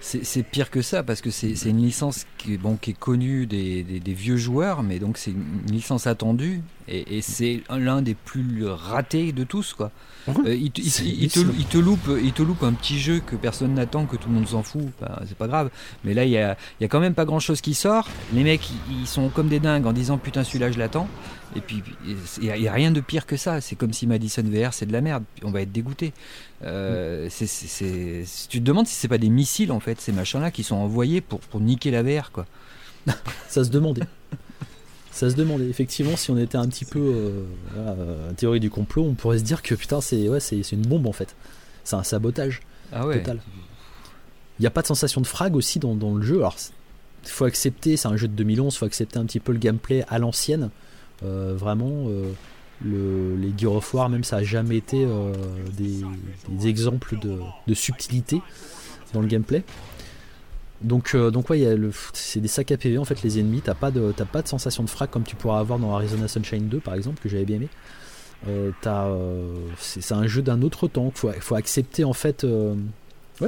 C'est pire que ça parce que c'est une licence qui, bon, qui est connue des, des, vieux joueurs, mais donc c'est une licence attendue et, c'est l'un des plus ratés de tous quoi. Euh, il, te, loupe, il te loupe un petit jeu que personne n'attend, que tout le monde s'en fout, bah, c'est pas grave. Mais là il y a, y a, quand même pas grand chose qui sort. Les mecs ils sont comme des dingues en disant putain celui-là je l'attends. Et puis, il n'y a, rien de pire que ça. C'est comme si Madison VR, c'est de la merde. On va être dégoûté. Euh, mm. c'est, tu te demandes si c'est pas des missiles, en fait, ces machins-là, qui sont envoyés pour, pour niquer la VR, quoi. ça se demandait. ça se demandait. Effectivement, si on était un petit peu euh, théorie du complot, on pourrait se dire que putain, c'est, ouais, c'est, une bombe, en fait. C'est un sabotage ah total. Il n'y a pas de sensation de frag aussi dans, dans le jeu. Alors, il faut accepter, c'est un jeu de 2011, il faut accepter un petit peu le gameplay à l'ancienne. Euh, vraiment, euh, le, les Gear of War, même ça a jamais été euh, des, exemples de, subtilité dans le gameplay. Donc, donc ouais, c'est des sacs à PV en fait les ennemis. T'as pas de pas de sensation de frac comme tu pourras avoir dans Arizona Sunshine 2 par exemple que j'avais bien aimé. c'est un jeu d'un autre temps. Il faut, accepter en fait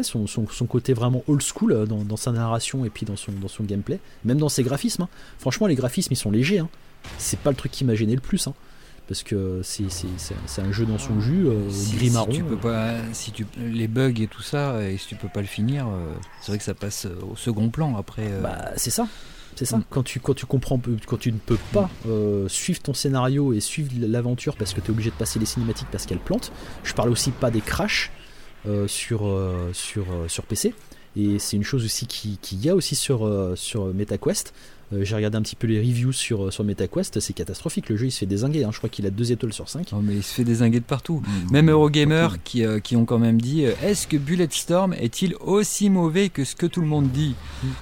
son, côté vraiment old school dans, sa narration et puis dans son, dans son gameplay, même dans ses graphismes. Hein. Franchement, les graphismes ils sont légers. Hein c'est pas le truc qui m'a gêné le plus. Hein, parce que c'est, un jeu dans son jus, euh, gris marron. Si tu peux pas, si tu, les bugs et tout ça, et si tu peux pas le finir, euh, c'est vrai que ça passe au second plan après. Euh. Bah, c'est ça. c'est ça. Mm. Quand tu quand tu comprends quand tu ne peux pas euh, suivre ton scénario et suivre l'aventure parce que tu es obligé de passer les cinématiques parce qu'elles plantent. Je parle aussi pas des crashs euh, sur euh, sur euh, sur PC et c'est une chose aussi qui qu'il y a aussi sur euh, sur MetaQuest. Euh, J'ai regardé un petit peu les reviews sur euh, sur MetaQuest, c'est catastrophique. Le jeu il se fait désinguer. Hein. Je crois qu'il a deux étoiles sur 5 Oh, mais il se fait désinguer de partout. Mm. Même Eurogamer qui, euh, qui ont quand même dit euh, Est-ce que Bulletstorm est-il aussi mauvais que ce que tout le monde dit?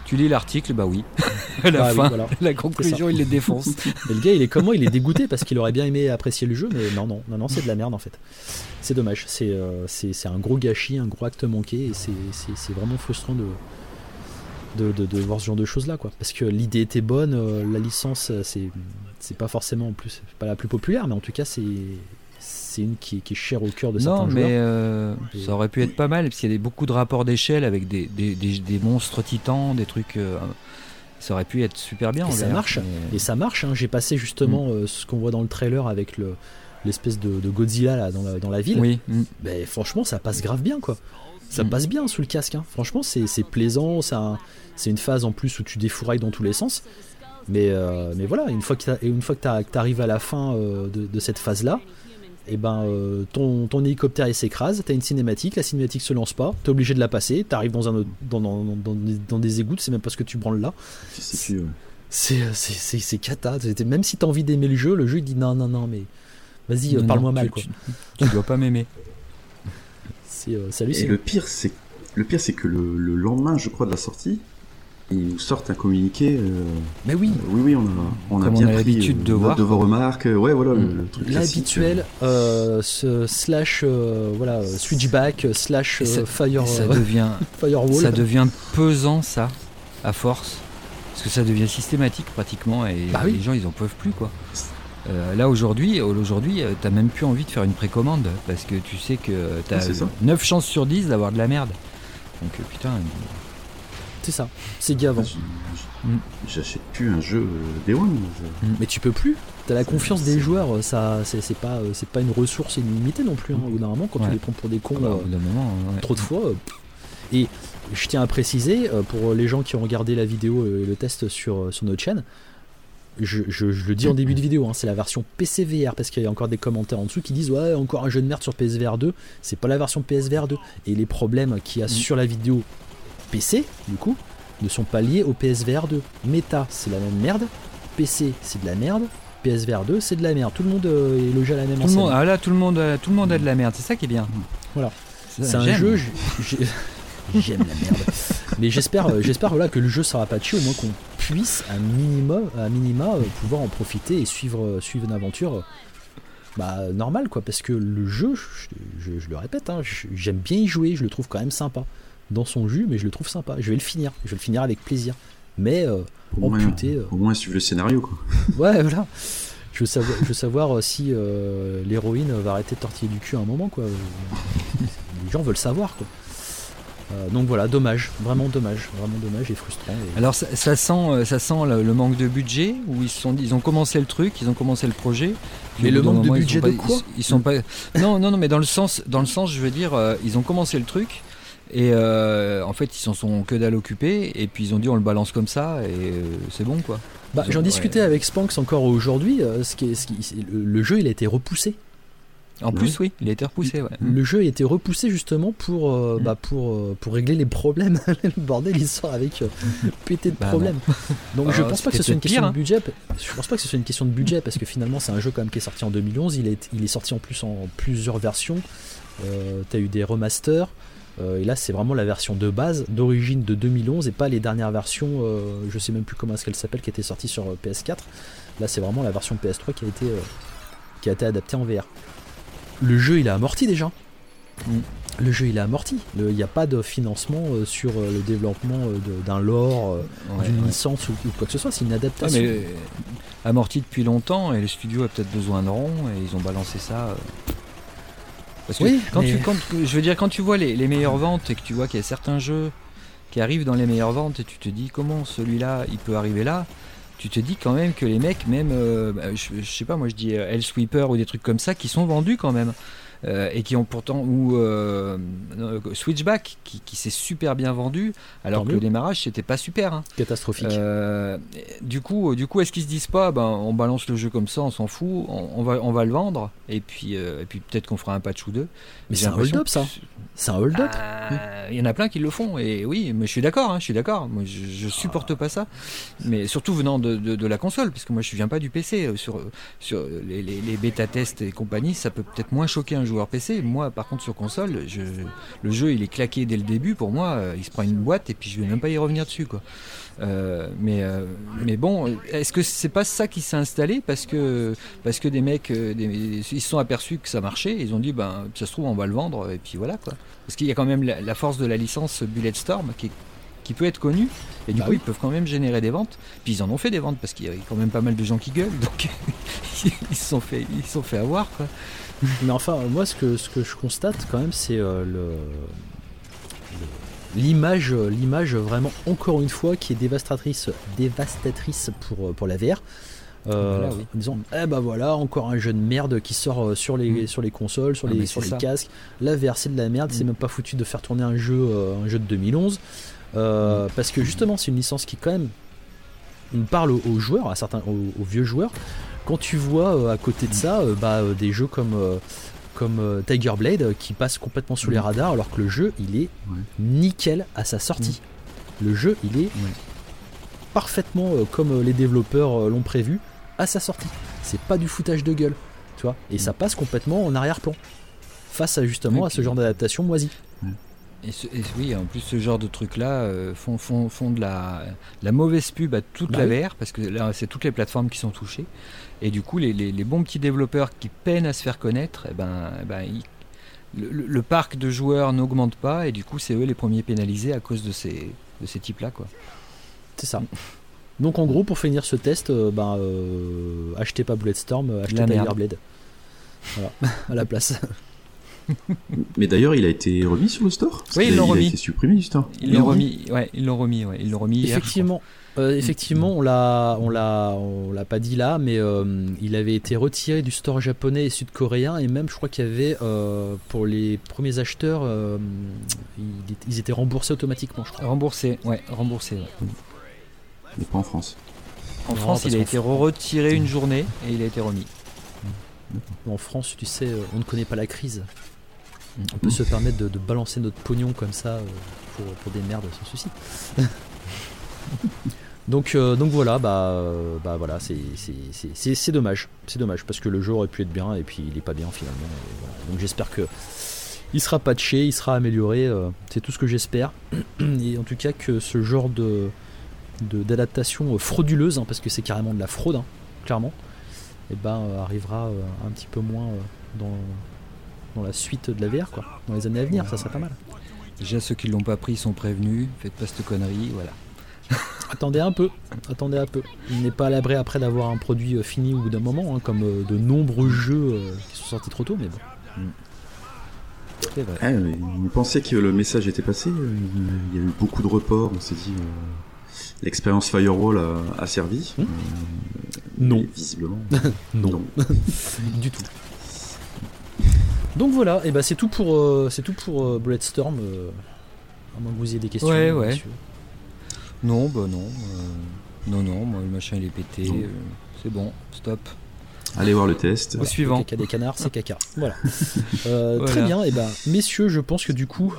Tu lis l'article, bah oui. à la Ah oui, fin, voilà. la conclusion, il les défonce. Et le gars, il est comment Il est dégoûté parce qu'il aurait bien aimé apprécier le jeu, mais non, non, non, non, c'est de la merde en fait. C'est dommage. C'est euh, c'est c'est un gros gâchis, un gros acte manqué, et c'est- c'est c'est vraiment frustrant de, de, de, de voir ce genre de choses là, quoi. Parce que l'idée était bonne, euh, la licence, euh, c'est c'est pas forcément en plus, pas la plus populaire, mais en tout cas, c'est c'est une qui, est- qui est chère au cœur de non, certains mais joueurs. euh, Et- ça aurait pu être pas mal parce qu'il y a des- beaucoup de rapports d'échelle avec des, des, monstres titans, des trucs. euh, ça aurait pu être super bien. Et ça marche. mais- Et ça marche, hein. j'ai passé justement euh, ce qu'on voit dans le trailer avec le l'espèce de, de Godzilla là, dans, la, dans la ville. Oui, mm. Ben, franchement, ça passe grave bien, quoi. Ça Mm. passe bien sous le casque. hein. Franchement, c'est c'est plaisant. C'est un- c'est une phase en plus où tu défourailles dans tous les sens. Mais, euh, mais voilà, une fois que tu arrives à la fin euh, de, de cette phase-là, et ben euh, ton, ton hélicoptère il s'écrase, t'as une cinématique, la cinématique se lance pas, t'es obligé de la passer, t'arrives dans un autre- dans, dans, dans, des- dans des égouts, c'est même pas ce que tu branles là. C'est cata. C'était- Même si t'as envie d'aimer le jeu, le jeu il dit non non non mais vas-y parle-moi mal tu- quoi. Tu, tu dois pas m'aimer. C'est euh, Et le pire, c'est le pire, c'est que le, le lendemain, je crois, de la sortie, ils nous sortent un communiqué. euh, Mais oui. euh, oui, oui, on a, on a Comme on bien a pris l'habitude euh, de note voir, de vos remarques. euh, Ouais, voilà, le, le truc. L'habituel euh, ce slash euh, voilà switchback euh, slash ça- euh, fire ça euh, devient, firewall. ça devient pesant, ça, à force. Parce que ça devient systématique pratiquement et Bah oui. les gens ils en peuvent plus quoi. Euh, là aujourd'hui, aujourd'hui, euh, t'as même plus envie de faire une précommande parce que tu sais que t'as Ah, c'est ça. 9 chances sur 10 d'avoir de la merde. Donc euh, putain, C'est ça. C'est gavant. Mm. J'achète plus un jeu One. je- Mais tu peux plus. T'as la confiance des joueurs. Ça c'est pas c'est pas une ressource illimitée non plus. Hein. Au bout d'un moment, quand Ouais. tu les prends pour des cons. bah, au moment, ouais. trop de fois. pff. Et je tiens à préciser, pour les gens qui ont regardé la vidéo et le test sur, sur notre chaîne, je, je- je le dis en début de vidéo, hein, c'est la version PCVR, parce qu'il y a encore des commentaires en dessous qui disent Ouais, encore un jeu de merde sur PSVR 2. C'est pas la version PSVR 2. Et les problèmes qu'il y a sur la vidéo PC, du coup, ne sont pas liés au PSVR 2. Méta, c'est la même merde. PC, c'est de la merde. PSVR 2, c'est de la merde. Tout le monde euh, est logé à la même Tout le enseigne. monde, ah là, tout le monde, a- tout le monde a de la merde. C'est ça qui est bien. Voilà. C'est un jeu, j'aime la merde. Mais j'espère, euh, j'espère voilà que le jeu sera patché, au moins qu'on puisse à minima, à minima euh, pouvoir en profiter et suivre, euh, suivre une aventure, bah normale quoi. Parce que le jeu, je, je- je le répète, hein, j'aime bien y jouer, je le trouve quand même sympa dans son jus, mais je le trouve sympa. Je vais le finir, je vais le finir avec plaisir. Mais euh, Au moins, au moins suivre le scénario, quoi. Ouais, voilà. Je veux savoir, je veux savoir si euh, l'héroïne va arrêter de tortiller du cul à un moment, quoi. Les gens veulent savoir, quoi. Euh, donc voilà, dommage, vraiment dommage, vraiment dommage et frustrant. et- Alors ça, ça sent, euh, ça sent le, le manque de budget où ils sont, ils ont commencé le truc, ils ont commencé le projet. Mais le manque de moment, budget pas- de quoi ils, ils sont pas. Non, non, non, mais dans le sens, dans le sens, je veux dire, euh, ils ont commencé le truc et euh, en fait ils s'en sont que dalle occupés et puis ils ont dit on le balance comme ça et euh, c'est bon quoi. Bah, J'en discutais ouais. avec Spanx encore aujourd'hui. euh, ce qui est, ce qui- le jeu, il a été repoussé. En plus oui, il a été repoussé. Ouais. Le jeu a été repoussé justement pour, euh, Mm. bah, pour, euh, pour régler les problèmes. le bordel, il sort avec euh, pété de Bah, problèmes. Donc je pense pas que ce soit une question de budget. Je pense pas que ce soit une question de budget parce que finalement c'est un jeu quand même qui est sorti en 2011. Il est, il est sorti en plus en plusieurs versions. Euh, T'as eu des remasters. Et là c'est vraiment la version de base d'origine de 2011 et pas les dernières versions. je sais même plus comment est-ce qu'elle s'appelle qui était sortie sur euh, PS4. Là c'est vraiment la version PS3 qui a été qui a été adaptée en VR. Le jeu il est amorti déjà. Mm. Le jeu il est amorti. Il n'y a pas de financement euh, sur euh, le développement euh, d'un lore, Ouais, d'une ouais. licence ou, ou quoi que ce soit. C'est une Ouais, adaptation. mais amorti depuis longtemps et le studio a peut-être besoin de ronds et ils ont balancé ça. Parce que Oui, quand mais- tu, quand, je veux dire, quand tu vois les, les meilleures ventes et que tu vois qu'il y a certains jeux qui arrivent dans les meilleures ventes et tu te dis comment celui-là il peut arriver là, tu te dis quand même que les mecs, même, euh, bah, je, sais pas, moi je dis euh, Hellsweeper ou des trucs comme ça, qui sont vendus quand même. Et qui ont pourtant ou Switchback qui, qui s'est super bien vendu, alors que le démarrage c'était pas super. Hein. Catastrophique. du coup, du coup, est-ce qu'ils se disent pas, ben, on balance le jeu comme ça, on s'en fout, on, va, on va le vendre, et puis, et puis peut-être qu'on fera un patch ou deux. Mais c'est un hold-up ça. C'est un hold-up. Il y en a plein qui le font, et oui, mais je suis d'accord, hein, je suis d'accord. Moi, je, je, supporte pas ça, mais surtout venant de, de, la console, parce que moi, je viens pas du PC. Sur, sur les, les, les bêta-tests et compagnie, ça peut peut-être moins choquer un joueur PC. Moi, par contre, sur console, je, le jeu, il est claqué dès le début. Pour moi, il se prend une boîte et puis je vais même pas y revenir dessus, quoi. Euh, mais, euh, mais bon, est-ce que c'est pas ça qui s'est installé parce que, parce que des mecs, euh, ils se sont aperçus que ça marchait, ils ont dit, ben, ça se trouve, on va le vendre, et puis voilà quoi. Parce qu'il y a quand même la, force de la licence Bulletstorm qui, qui peut être connue, et du bah coup, ils peuvent quand même générer des ventes. Puis ils en ont fait des ventes parce qu'il y avait quand même pas mal de gens qui gueulent, donc ils se sont fait, ils sont fait avoir quoi. Mais enfin, moi, ce que, ce que je constate quand même, c'est le l'image, l'image vraiment encore une fois qui est dévastatrice, dévastatrice pour, pour la VR. Euh, En disant, eh ben voilà, encore un jeu de merde qui sort euh, sur les, mm. sur les consoles, sur ah, les, sur les casques. La VR c'est de la merde, c'est mm. même pas foutu de faire tourner un jeu, euh, un jeu de 2011. Euh, mm. Parce que justement, c'est une licence qui quand même on parle aux, joueurs, à certains, aux, vieux joueurs. Quand tu vois à côté de ça, bah, des jeux comme comme euh, Tiger Blade euh, qui passe complètement sous les radars alors que le jeu il est nickel à sa sortie. Le jeu il est parfaitement euh, comme les développeurs l'ont prévu à sa sortie. C'est pas du foutage de gueule, tu vois. Et ça passe complètement en arrière-plan face à justement à ce genre d'adaptation moisie. Et, oui, en plus, ce genre de trucs-là font, font, font, de la, la mauvaise pub à toute bah la VR, parce que là, c'est toutes les plateformes qui sont touchées. Et du coup, les, bons petits développeurs qui peinent à se faire connaître, eh ben, eh ben le, parc de joueurs n'augmente pas, et du coup, c'est eux les premiers pénalisés à cause de ces, de ces types-là. quoi. C'est ça. Donc en gros, pour finir ce test, euh, ben, euh, achetez pas Bulletstorm, euh, achetez Tiger Blade. Voilà, à la place. Mais d'ailleurs, il a été remis sur le store? Oui, ils l'ont remis. Il a été supprimé du store. Ils l'ont remis, ouais, ils l'ont remis, ouais, ils l'ont remis. Effectivement, euh, effectivement, on l'a, on l'a, on l'a pas dit là, mais euh, il avait été retiré du store japonais et sud-coréen, et même je crois qu'il y avait euh, pour les premiers acheteurs, ils, étaient remboursés automatiquement, je crois. Remboursés, ouais, remboursés. Mais pas en France. En France, il a été retiré une journée et il a été remis. En France, tu sais, on ne connaît pas la crise. On peut se permettre de, balancer notre pognon comme ça pour, pour des merdes sans souci. Donc, euh, donc voilà, bah, euh, bah c'est dommage, c'est dommage parce que le jeu aurait pu être bien et puis il est pas bien finalement. Donc j'espère que il sera patché, il sera amélioré, euh, c'est tout ce que j'espère. Et en tout cas que ce genre de d'adaptation frauduleuse, hein, parce que c'est carrément de la fraude, hein, clairement, eh ben arrivera un petit peu moins dans, la suite de la VR, dans les années à venir, ça serait pas mal. Déjà ceux qui l'ont pas pris sont prévenus, faites pas cette connerie, voilà. attendez un peu, attendez un peu. Il n'est pas à l'abri après d'avoir un produit euh, fini au bout d'un moment, hein, comme euh, de nombreux jeux euh, qui sont sortis trop tôt, mais bon. Mm. Ah, vous pensiez que le message était passé Il y a eu beaucoup de reports, on s'est dit l'expérience Firewall a, servi. Hmm non. Visiblement. non. du tout. Donc voilà, et ben c'est tout pour c'est tout pour Bloodstorm. à moins que vous ayez des questions. Ouais, ouais. Non, bah non. Euh, non, non, moi le machin il est pété. Euh, c'est bon, stop. Allez voir le test. Au suivant. Caca des canards, c'est caca. Euh, voilà. Très bien. Et eh ben, messieurs, je pense que du coup,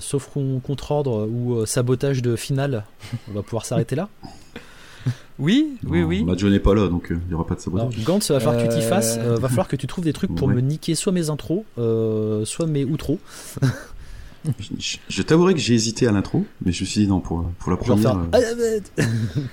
sauf contre-ordre ou sabotage de finale, on va pouvoir s'arrêter là. Oui, oui, oui. Bah, John n'est pas là, donc il n'y aura pas de sabotage. Alors, Gantz, va falloir que tu t'y fasses. va falloir que tu trouves des trucs pour me niquer soit mes intros, soit mes outros. Je, t'avouerai que j'ai hésité à l'intro, mais je me suis dit non, pour, pour la première. Euh,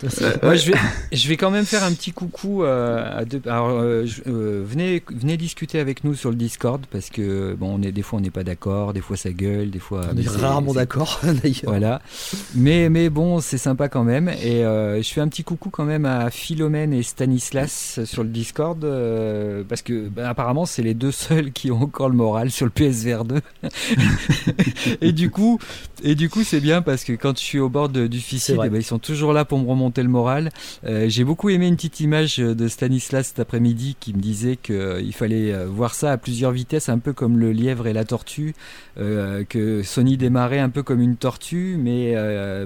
je, vais, je vais quand même faire un petit coucou euh, à deux. Alors, euh, venez, venez discuter avec nous sur le Discord parce que bon, on est, des fois on n'est pas d'accord, des fois ça gueule, des fois. On est rarement d'accord d'ailleurs. Voilà. Mais, mais bon, c'est sympa quand même. Et je fais un petit coucou quand même à Philomène et Stanislas sur le Discord parce que bah, apparemment c'est les deux seuls qui ont encore le moral sur le PSVR 2. et du coup, et du coup, c'est bien parce que quand je suis au bord du suicide, eh ben, ils sont toujours là pour me remonter le moral. Euh, j'ai beaucoup aimé une petite image de Stanislas cet après-midi qui me disait qu'il euh, fallait euh, voir ça à plusieurs vitesses, un peu comme le lièvre et la tortue, que Sony démarrait un peu comme une tortue, mais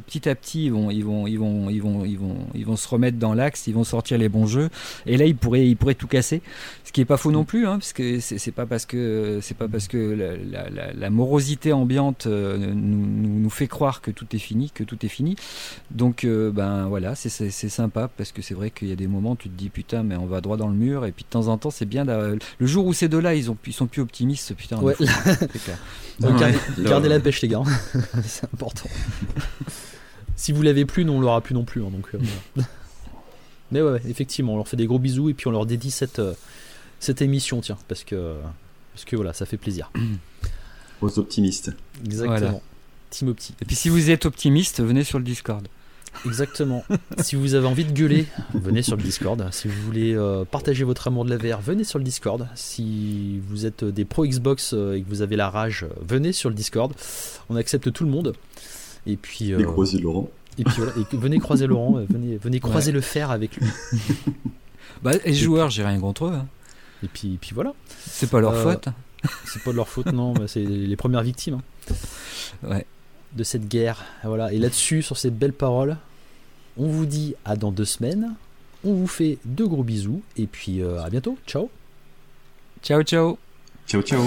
petit à petit, ils vont, ils vont, ils vont, ils vont, ils vont, ils vont se remettre dans l'axe, ils vont sortir les bons jeux, et là, ils pourraient, ils pourraient tout casser, ce qui est pas faux non plus, hein, parce que c'est pas parce que c'est pas parce que la, la, la morosité ambiante nous nous, fait croire que tout est fini, que tout est fini. Donc, euh, ben voilà, c'est sympa parce que c'est vrai qu'il y a des moments où tu te dis putain, mais on va droit dans le mur. Et puis de temps en temps, c'est bien. Le jour où ces deux-là, ils, ont, ils sont plus optimistes, putain. Ouais. gardez, la pêche, les gars. c'est important. si vous l'avez plus, nous on l'aura plus non plus. Hein, donc, euh, mais ouais, effectivement, on leur fait des gros bisous et puis on leur dédie cette, euh, cette émission, tiens, parce que, parce que voilà, ça fait plaisir. Aux optimistes. Exactement. Et puis si vous êtes optimiste, venez sur le Discord. Exactement. si vous avez envie de gueuler, venez sur le Discord. Si vous voulez euh, partager votre amour de la VR, venez sur le Discord. Si vous êtes des pro Xbox euh, et que vous avez la rage, venez sur le Discord. On accepte tout le monde. Et puis. Euh, croiser Laurent. Et puis voilà, venez croiser Laurent, venez, venez croiser le fer avec lui. bah, les joueurs, j'ai rien contre eux. Hein. Et puis, puis voilà. C'est pas leur faute. C'est pas de leur faute, non. c'est les premières victimes. Hein. Ouais de cette guerre. Voilà. Et là-dessus, sur ces belles paroles, on vous dit à dans deux semaines. On vous fait de gros bisous et puis euh, à bientôt. Ciao. Ciao, ciao. Ciao, ciao.